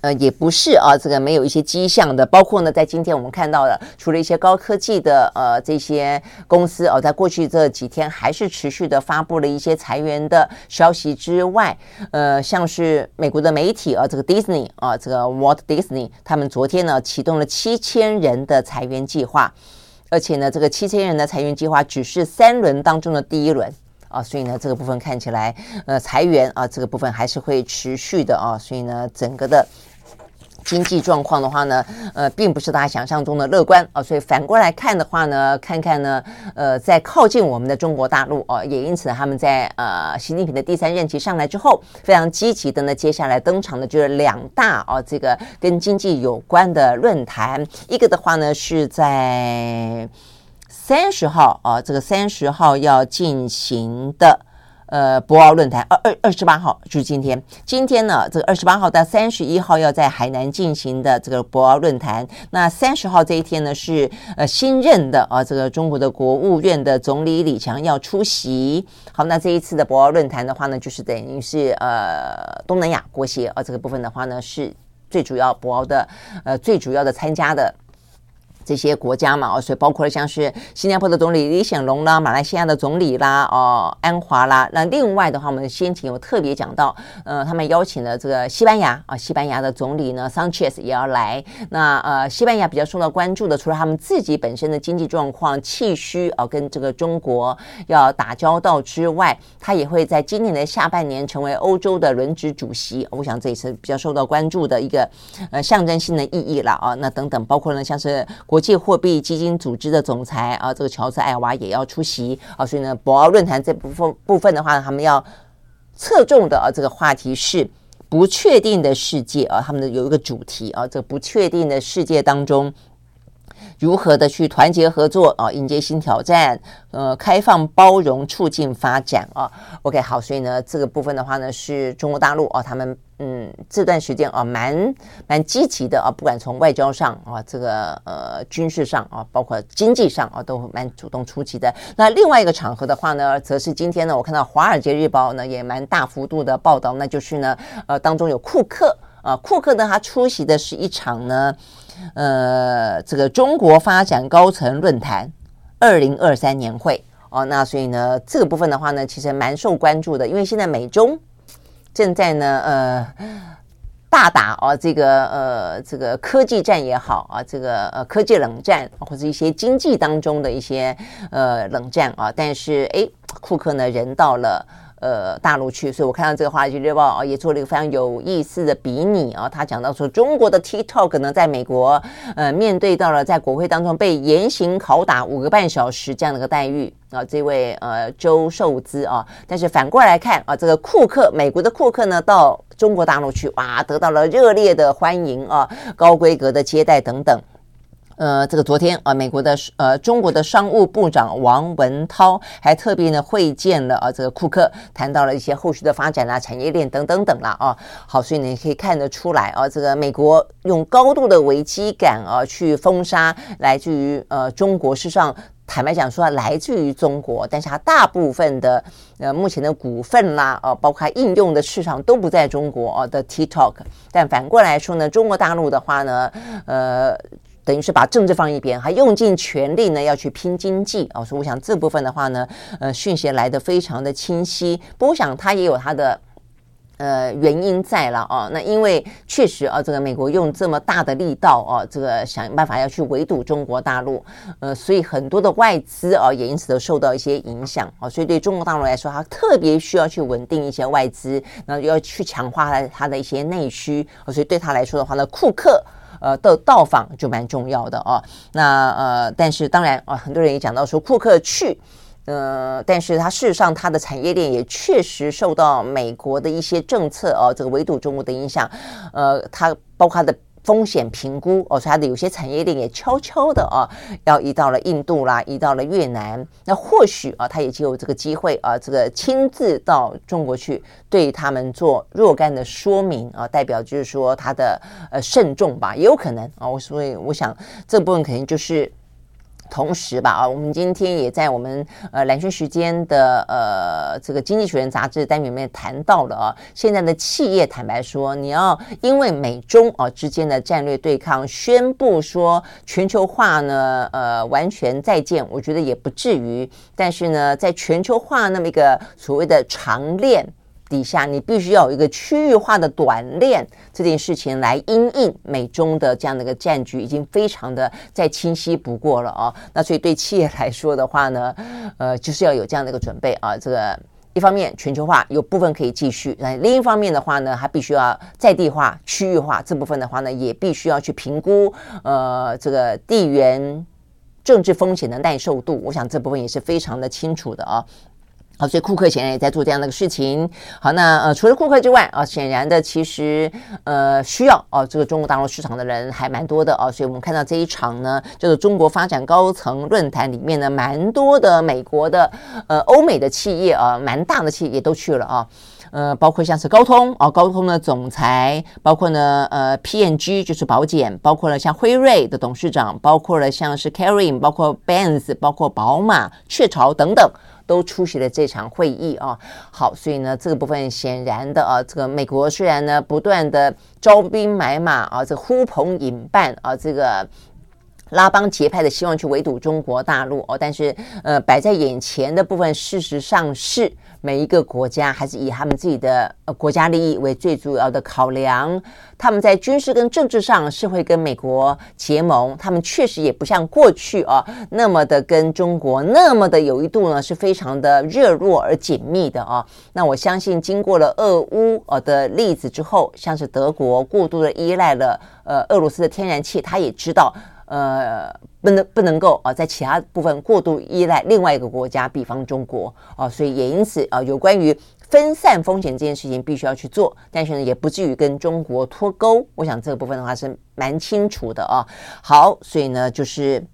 呃，也不是啊，这个没有一些迹象的，包括呢，在今天我们看到的，除了一些高科技的呃这些公司哦，在过去这几天还是持续的发布了一些裁员的消息之外，呃，像是美国的媒体啊，这个 Disney 啊，这个 Walt Disney，他们昨天呢启动了七千人的裁员计划，而且呢，这个七千人的裁员计划只是三轮当中的第一轮。啊，所以呢，这个部分看起来，呃，裁员啊，这个部分还是会持续的啊，所以呢，整个的经济状况的话呢，呃，并不是大家想象中的乐观啊，所以反过来看的话呢，看看呢，呃，在靠近我们的中国大陆啊，也因此他们在呃，习近平的第三任期上来之后，非常积极的呢，接下来登场的就是两大啊，这个跟经济有关的论坛，一个的话呢是在。三十号啊，这个三十号要进行的呃博鳌论坛，二二二十八号就是今天。今天呢，这个二十八号到三十一号要在海南进行的这个博鳌论坛。那三十号这一天呢，是呃新任的啊这个中国的国务院的总理李强要出席。好，那这一次的博鳌论坛的话呢，就是等于是呃东南亚国协啊这个部分的话呢，是最主要博鳌的呃最主要的参加的。这些国家嘛，哦所以包括了像是新加坡的总理李显龙啦，马来西亚的总理啦，哦，安华啦。那另外的话，我们先前有特别讲到，呃，他们邀请了这个西班牙啊，西班牙的总理呢，Sanchez 也要来。那呃，西班牙比较受到关注的，除了他们自己本身的经济状况气虚啊，跟这个中国要打交道之外，他也会在今年的下半年成为欧洲的轮值主席。我想这也是比较受到关注的一个呃象征性的意义了啊。那等等，包括呢，像是。国际货币基金组织的总裁啊，这个乔治·艾娃也要出席啊，所以呢，博鳌论坛这部分部分的话，他们要侧重的啊，这个话题是不确定的世界啊，他们的有一个主题啊，这不确定的世界当中。如何的去团结合作啊，迎接新挑战，呃，开放包容，促进发展啊。OK，好，所以呢，这个部分的话呢，是中国大陆啊，他们嗯这段时间啊，蛮蛮积极的啊，不管从外交上啊，这个呃军事上啊，包括经济上啊，都蛮主动出击的。那另外一个场合的话呢，则是今天呢，我看到《华尔街日报》呢也蛮大幅度的报道，那就是呢，呃，当中有库克啊，库克呢他出席的是一场呢。呃，这个中国发展高层论坛二零二三年会哦，那所以呢，这个部分的话呢，其实蛮受关注的，因为现在美中正在呢呃大打啊，这个呃这个科技战也好啊，这个呃科技冷战或者一些经济当中的一些呃冷战啊，但是哎，库克呢人到了。呃，大陆去，所以我看到这个《华尔街日报》啊，也做了一个非常有意思的比拟啊。他讲到说，中国的 TikTok 呢，在美国，呃，面对到了在国会当中被严刑拷打五个半小时这样的一个待遇啊。这位呃周受资啊，但是反过来看啊，这个库克，美国的库克呢，到中国大陆去，哇，得到了热烈的欢迎啊，高规格的接待等等。呃，这个昨天啊，美国的呃中国的商务部长王文涛还特别呢会见了啊这个库克，谈到了一些后续的发展啊、产业链等等等了啊。好，所以你可以看得出来啊，这个美国用高度的危机感啊去封杀来自于呃中国，事实上坦白讲说来自于中国，但是它大部分的呃目前的股份啦啊，包括应用的市场都不在中国啊的 TikTok。但反过来说呢，中国大陆的话呢，呃。等于是把政治放一边，还用尽全力呢，要去拼经济啊！所以我想这部分的话呢，呃，讯息来得非常的清晰。不过我想它也有它的呃原因在了啊。那因为确实啊，这个美国用这么大的力道啊，这个想办法要去围堵中国大陆，呃，所以很多的外资啊也因此都受到一些影响啊。所以对中国大陆来说，它特别需要去稳定一些外资，然后要去强化它它的一些内需。所以对他来说的话呢，库克。呃，的到访就蛮重要的哦。那呃，但是当然啊，很多人也讲到说，库克去，呃，但是他事实上他的产业链也确实受到美国的一些政策哦，这个围堵中国的影响。呃，他包括他的。风险评估哦，所以它的有些产业链也悄悄的啊，要移到了印度啦，移到了越南。那或许啊，他也就有这个机会啊，这个亲自到中国去，对他们做若干的说明啊，代表就是说他的呃慎重吧，也有可能啊。我所以我想这部分肯定就是。同时吧，啊，我们今天也在我们呃蓝轩时间的呃这个《经济学人》杂志单元里面谈到了啊，现在的企业坦白说，你要因为美中啊之间的战略对抗，宣布说全球化呢呃完全再见，我觉得也不至于。但是呢，在全球化那么一个所谓的长链。底下你必须要有一个区域化的短链，这件事情来因应美中的这样的一个战局，已经非常的再清晰不过了啊。那所以对企业来说的话呢，呃，就是要有这样的一个准备啊。这个一方面全球化有部分可以继续，那另一方面的话呢，它必须要在地化、区域化这部分的话呢，也必须要去评估呃这个地缘政治风险的耐受度。我想这部分也是非常的清楚的啊。好，所以库克显然也在做这样的一个事情。好，那呃，除了库克之外啊，显然的，其实呃，需要哦、啊，这个中国大陆市场的人还蛮多的啊。所以我们看到这一场呢，就是中国发展高层论坛里面呢，蛮多的美国的呃欧美的企业啊，蛮大的企业都去了啊。呃，包括像是高通啊，高通的总裁，包括呢呃，PNG 就是宝检，包括了像辉瑞的董事长，包括了像是 Carin，包括 Benz，包括宝马、雀巢等等。都出席了这场会议啊，好，所以呢，这个部分显然的啊，这个美国虽然呢不断的招兵买马啊，这呼朋引伴啊，这个拉帮结派的希望去围堵中国大陆哦，但是呃摆在眼前的部分，事实上是每一个国家还是以他们自己的呃国家利益为最主要的考量。他们在军事跟政治上是会跟美国结盟，他们确实也不像过去啊那么的跟中国那么的有一度呢是非常的热络而紧密的啊。那我相信经过了俄乌呃的例子之后，像是德国过度的依赖了呃俄罗斯的天然气，他也知道。呃，不能不能够啊，在其他部分过度依赖另外一个国家，比方中国啊，所以也因此啊，有关于分散风险这件事情必须要去做，但是呢，也不至于跟中国脱钩。我想这个部分的话是蛮清楚的啊。好，所以呢，就是。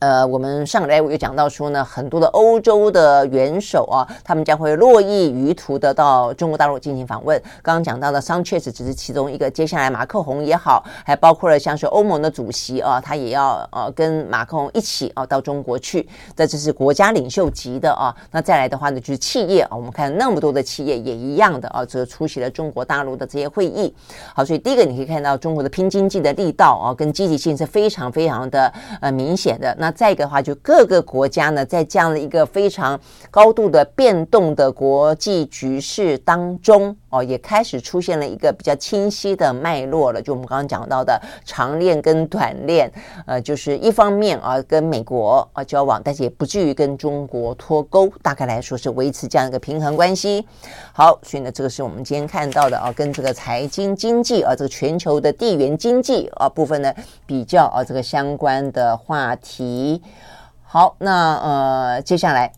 呃，我们上个礼拜有讲到说呢，很多的欧洲的元首啊，他们将会络绎于途的到中国大陆进行访问。刚刚讲到的桑切斯只是其中一个，接下来马克宏也好，还包括了像是欧盟的主席啊，他也要呃跟马克宏一起啊到中国去。这这是国家领袖级的啊。那再来的话呢，就是企业啊，我们看那么多的企业也一样的啊，这出席了中国大陆的这些会议。好，所以第一个你可以看到中国的拼经济的力道啊，跟积极性是非常非常的呃明显的。那再一个的话，就各个国家呢，在这样的一个非常高度的变动的国际局势当中，哦，也开始出现了一个比较清晰的脉络了。就我们刚刚讲到的长链跟短链，呃，就是一方面啊，跟美国啊交往，但是也不至于跟中国脱钩。大概来说是维持这样一个平衡关系。好，所以呢，这个是我们今天看到的啊，跟这个财经经济啊，这个全球的地缘经济啊部分呢比较啊，这个相关的话题。好，那呃，接下来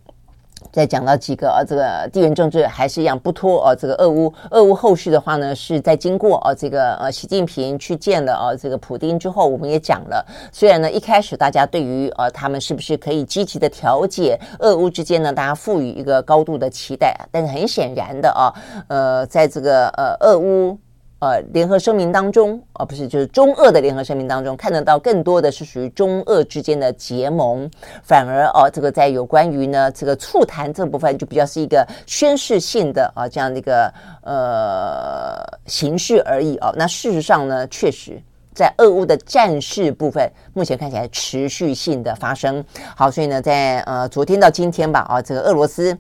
再讲到几个、啊，这个地缘政治还是一样不脱呃、啊，这个俄乌，俄乌后续的话呢，是在经过、啊，这个呃，习近平去见了、啊，这个普丁之后，我们也讲了，虽然呢一开始大家对于呃、啊，他们是不是可以积极的调解俄乌之间呢，大家赋予一个高度的期待，但是很显然的啊，呃，在这个呃，俄乌。呃，联合声明当中，而、不是就是中俄的联合声明当中，看得到更多的是属于中俄之间的结盟，反而哦、这个在有关于呢这个促谈这部分就比较是一个宣示性的啊、这样的一个呃形式而已哦、那事实上呢，确实在俄乌的战事部分，目前看起来持续性的发生。好，所以呢，在呃昨天到今天吧，啊、这个俄罗斯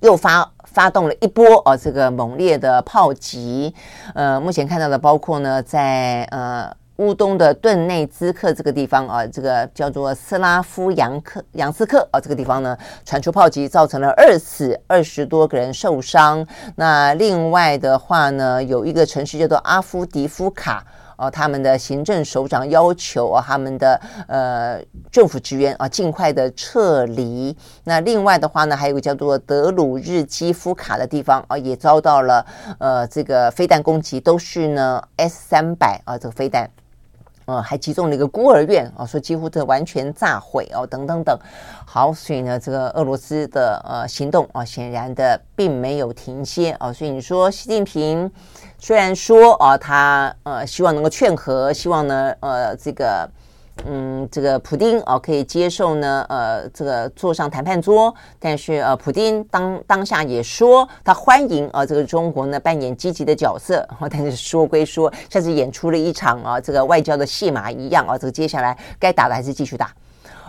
又发。发动了一波啊，这个猛烈的炮击。呃，目前看到的包括呢，在呃乌东的顿内兹克这个地方啊，这个叫做斯拉夫扬克扬斯克啊，这个地方呢传出炮击，造成了二死二十多个人受伤。那另外的话呢，有一个城市叫做阿夫迪夫卡。哦，他们的行政首长要求啊，他们的呃政府职员啊尽快的撤离。那另外的话呢，还有个叫做德鲁日基夫卡的地方啊，也遭到了呃这个飞弹攻击，都是呢 S 三百啊这个飞弹。呃，还击中了一个孤儿院啊，说几乎这完全炸毁哦，等等等。好，所以呢，这个俄罗斯的呃行动啊，显然的并没有停歇啊。所以你说习近平虽然说啊，他呃希望能够劝和，希望呢呃这个。嗯，这个普丁哦可以接受呢，呃，这个坐上谈判桌，但是呃，普丁当当下也说他欢迎啊，这个中国呢扮演积极的角色，但是说归说，像是演出了一场啊这个外交的戏码一样啊，这个接下来该打的还是继续打。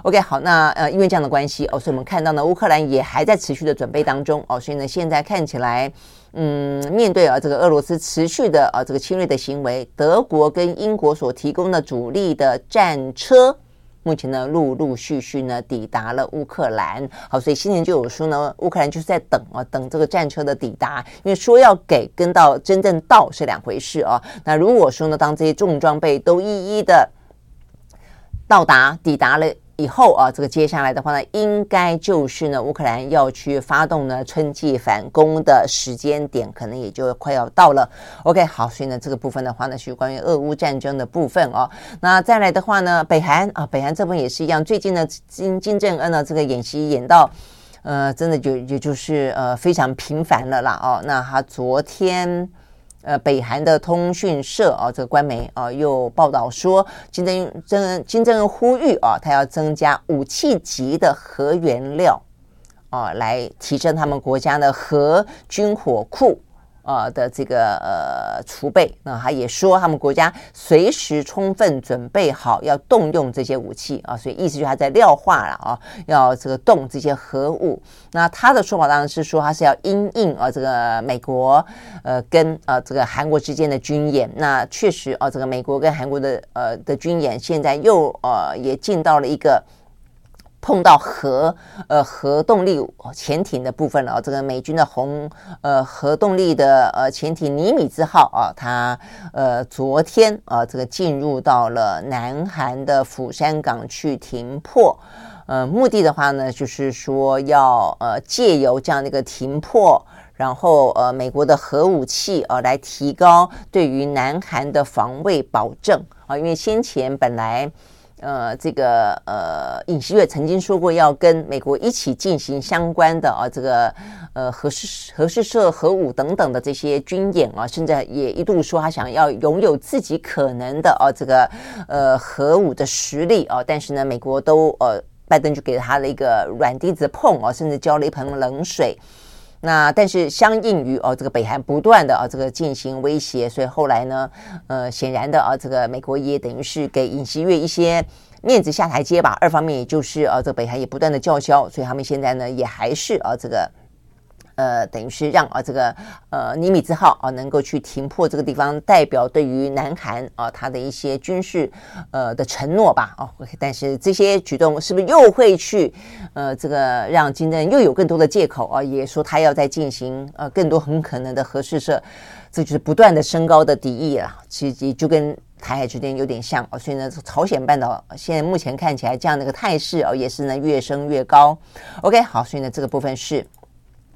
OK，好，那呃，因为这样的关系哦，所以我们看到呢，乌克兰也还在持续的准备当中哦，所以呢，现在看起来。嗯，面对啊这个俄罗斯持续的啊这个侵略的行为，德国跟英国所提供的主力的战车，目前呢陆陆续续呢抵达了乌克兰。好，所以新闻就有说呢，乌克兰就是在等啊等这个战车的抵达，因为说要给跟到真正到是两回事啊。那如果说呢，当这些重装备都一一的到达抵达了。以后啊，这个接下来的话呢，应该就是呢，乌克兰要去发动呢春季反攻的时间点，可能也就快要到了。OK，好，所以呢，这个部分的话呢，是关于俄乌战争的部分哦。那再来的话呢，北韩啊，北韩这边也是一样，最近呢，金金正恩呢，这个演习演到，呃，真的就也就是呃非常频繁了啦哦。那他昨天。呃，北韩的通讯社啊，这个官媒啊，又报道说，金正恩金正恩呼吁啊，他要增加武器级的核原料啊，来提升他们国家的核军火库。呃的这个呃储备，那他也说他们国家随时充分准备好要动用这些武器啊，所以意思就是他在料化了啊，要这个动这些核武。那他的说法当然是说他是要因应啊这个美国呃跟呃这个韩国之间的军演。那确实啊，这个美国跟韩国的呃的军演现在又呃也进到了一个。碰到核呃核动力潜艇的部分了，这个美军的红呃核动力的呃潜艇尼米兹号啊，它呃昨天啊这个进入到了南韩的釜山港去停泊，呃目的的话呢就是说要呃借由这样的一个停泊，然后呃美国的核武器啊来提高对于南韩的防卫保证啊，因为先前本来。呃，这个呃，尹锡悦曾经说过要跟美国一起进行相关的啊，这个呃核试核试射核武等等的这些军演啊，甚至也一度说他想要拥有自己可能的啊这个呃核武的实力啊，但是呢，美国都呃拜登就给了他了一个软钉子碰啊，甚至浇了一盆冷水。那但是相应于哦，这个北韩不断的啊这个进行威胁，所以后来呢，呃，显然的啊，这个美国也等于是给尹锡悦一些面子下台阶吧。二方面也就是啊，这个北韩也不断的叫嚣，所以他们现在呢也还是啊这个。呃，等于是让啊这个呃尼米兹号啊能够去停泊这个地方，代表对于南韩啊它的一些军事呃的承诺吧哦。但是这些举动是不是又会去呃这个让金正恩又有更多的借口啊？也说他要再进行呃更多很可能的核试射，这就是不断的升高的敌意了。其实就跟台海之间有点像啊。所以呢，朝鲜半岛现在目前看起来这样的一个态势哦，也是呢越升越高。OK，好，所以呢这个部分是。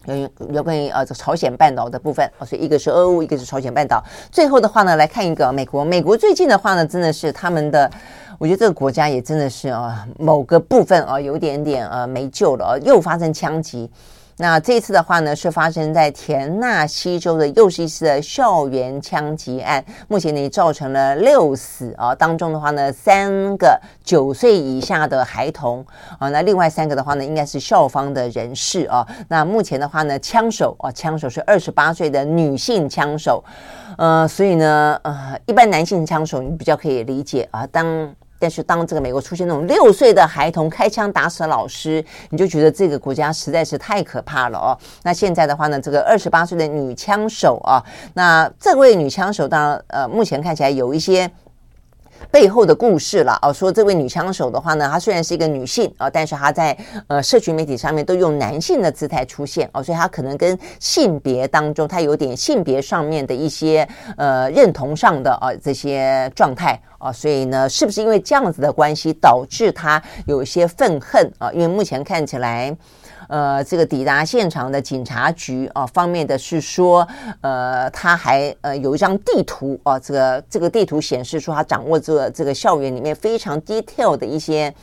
有有关于呃这朝鲜半岛的部分，所以一个是俄乌，一个是朝鲜半岛。最后的话呢，来看一个美国。美国最近的话呢，真的是他们的，我觉得这个国家也真的是啊，某个部分啊，有点点呃没救了，又发生枪击。那这次的话呢，是发生在田纳西州的又是一次的校园枪击案，目前呢造成了六死啊，当中的话呢，三个九岁以下的孩童啊，那另外三个的话呢，应该是校方的人士啊。那目前的话呢，枪手啊，枪手是二十八岁的女性枪手，呃，所以呢，呃，一般男性枪手你比较可以理解啊，当。但是当这个美国出现那种六岁的孩童开枪打死老师，你就觉得这个国家实在是太可怕了哦。那现在的话呢，这个二十八岁的女枪手啊，那这位女枪手当然呃，目前看起来有一些。背后的故事了哦，说这位女枪手的话呢，她虽然是一个女性啊，但是她在呃社群媒体上面都用男性的姿态出现哦，所以她可能跟性别当中，她有点性别上面的一些呃认同上的啊这些状态啊，所以呢，是不是因为这样子的关系导致她有一些愤恨啊？因为目前看起来。呃，这个抵达现场的警察局啊，方面的是说，呃，他还呃有一张地图啊，这个这个地图显示出他掌握这个这个校园里面非常 detail 的一些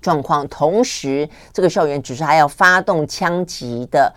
状况，同时这个校园只是他要发动枪击的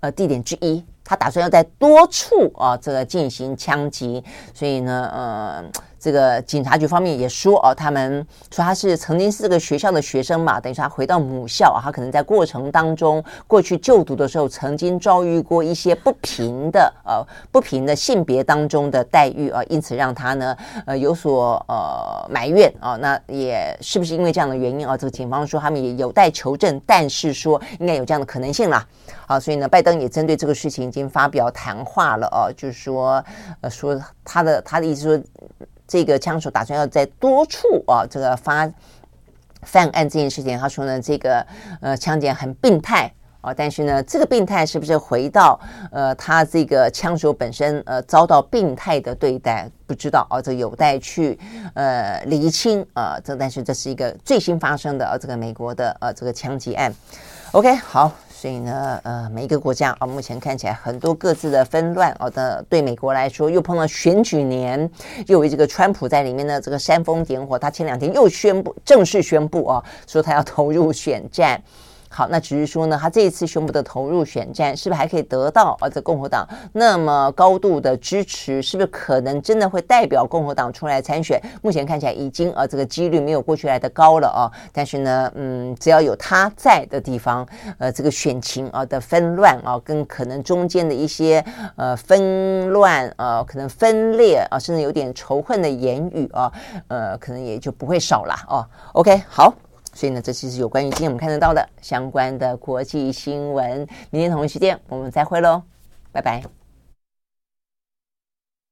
呃地点之一。他打算要在多处啊，这个进行枪击，所以呢，呃，这个警察局方面也说哦，他们说他是曾经是这个学校的学生嘛，等于说他回到母校啊，他可能在过程当中过去就读的时候，曾经遭遇过一些不平的呃不平的性别当中的待遇啊，因此让他呢呃有所呃埋怨啊，那也是不是因为这样的原因啊？这个警方说他们也有待求证，但是说应该有这样的可能性啦。好，所以呢，拜登也针对这个事情已经发表谈话了哦，就是说，呃，说他的他的意思说，这个枪手打算要在多处啊，这个发犯案这件事情，他说呢，这个呃枪击很病态啊，但是呢，这个病态是不是回到呃他这个枪手本身呃遭到病态的对待，不知道啊，这有待去呃厘清啊，这但是这是一个最新发生的啊，这个美国的呃这个枪击案。OK，好。所以呢，呃，每一个国家啊，目前看起来很多各自的纷乱哦的，对美国来说又碰到选举年，又有这个川普在里面呢，这个煽风点火，他前两天又宣布正式宣布啊，说他要投入选战。好，那只是说呢，他这一次宣布的投入选战，是不是还可以得到啊这共和党那么高度的支持？是不是可能真的会代表共和党出来参选？目前看起来已经啊这个几率没有过去来的高了啊。但是呢，嗯，只要有他在的地方，呃，这个选情啊的纷乱啊，跟可能中间的一些呃纷乱啊，可能分裂啊，甚至有点仇恨的言语啊，呃，可能也就不会少了哦。OK，好。所以呢，这期是有关于今天我们看得到的相关的国际新闻。明天同一时间我们再会喽，拜拜。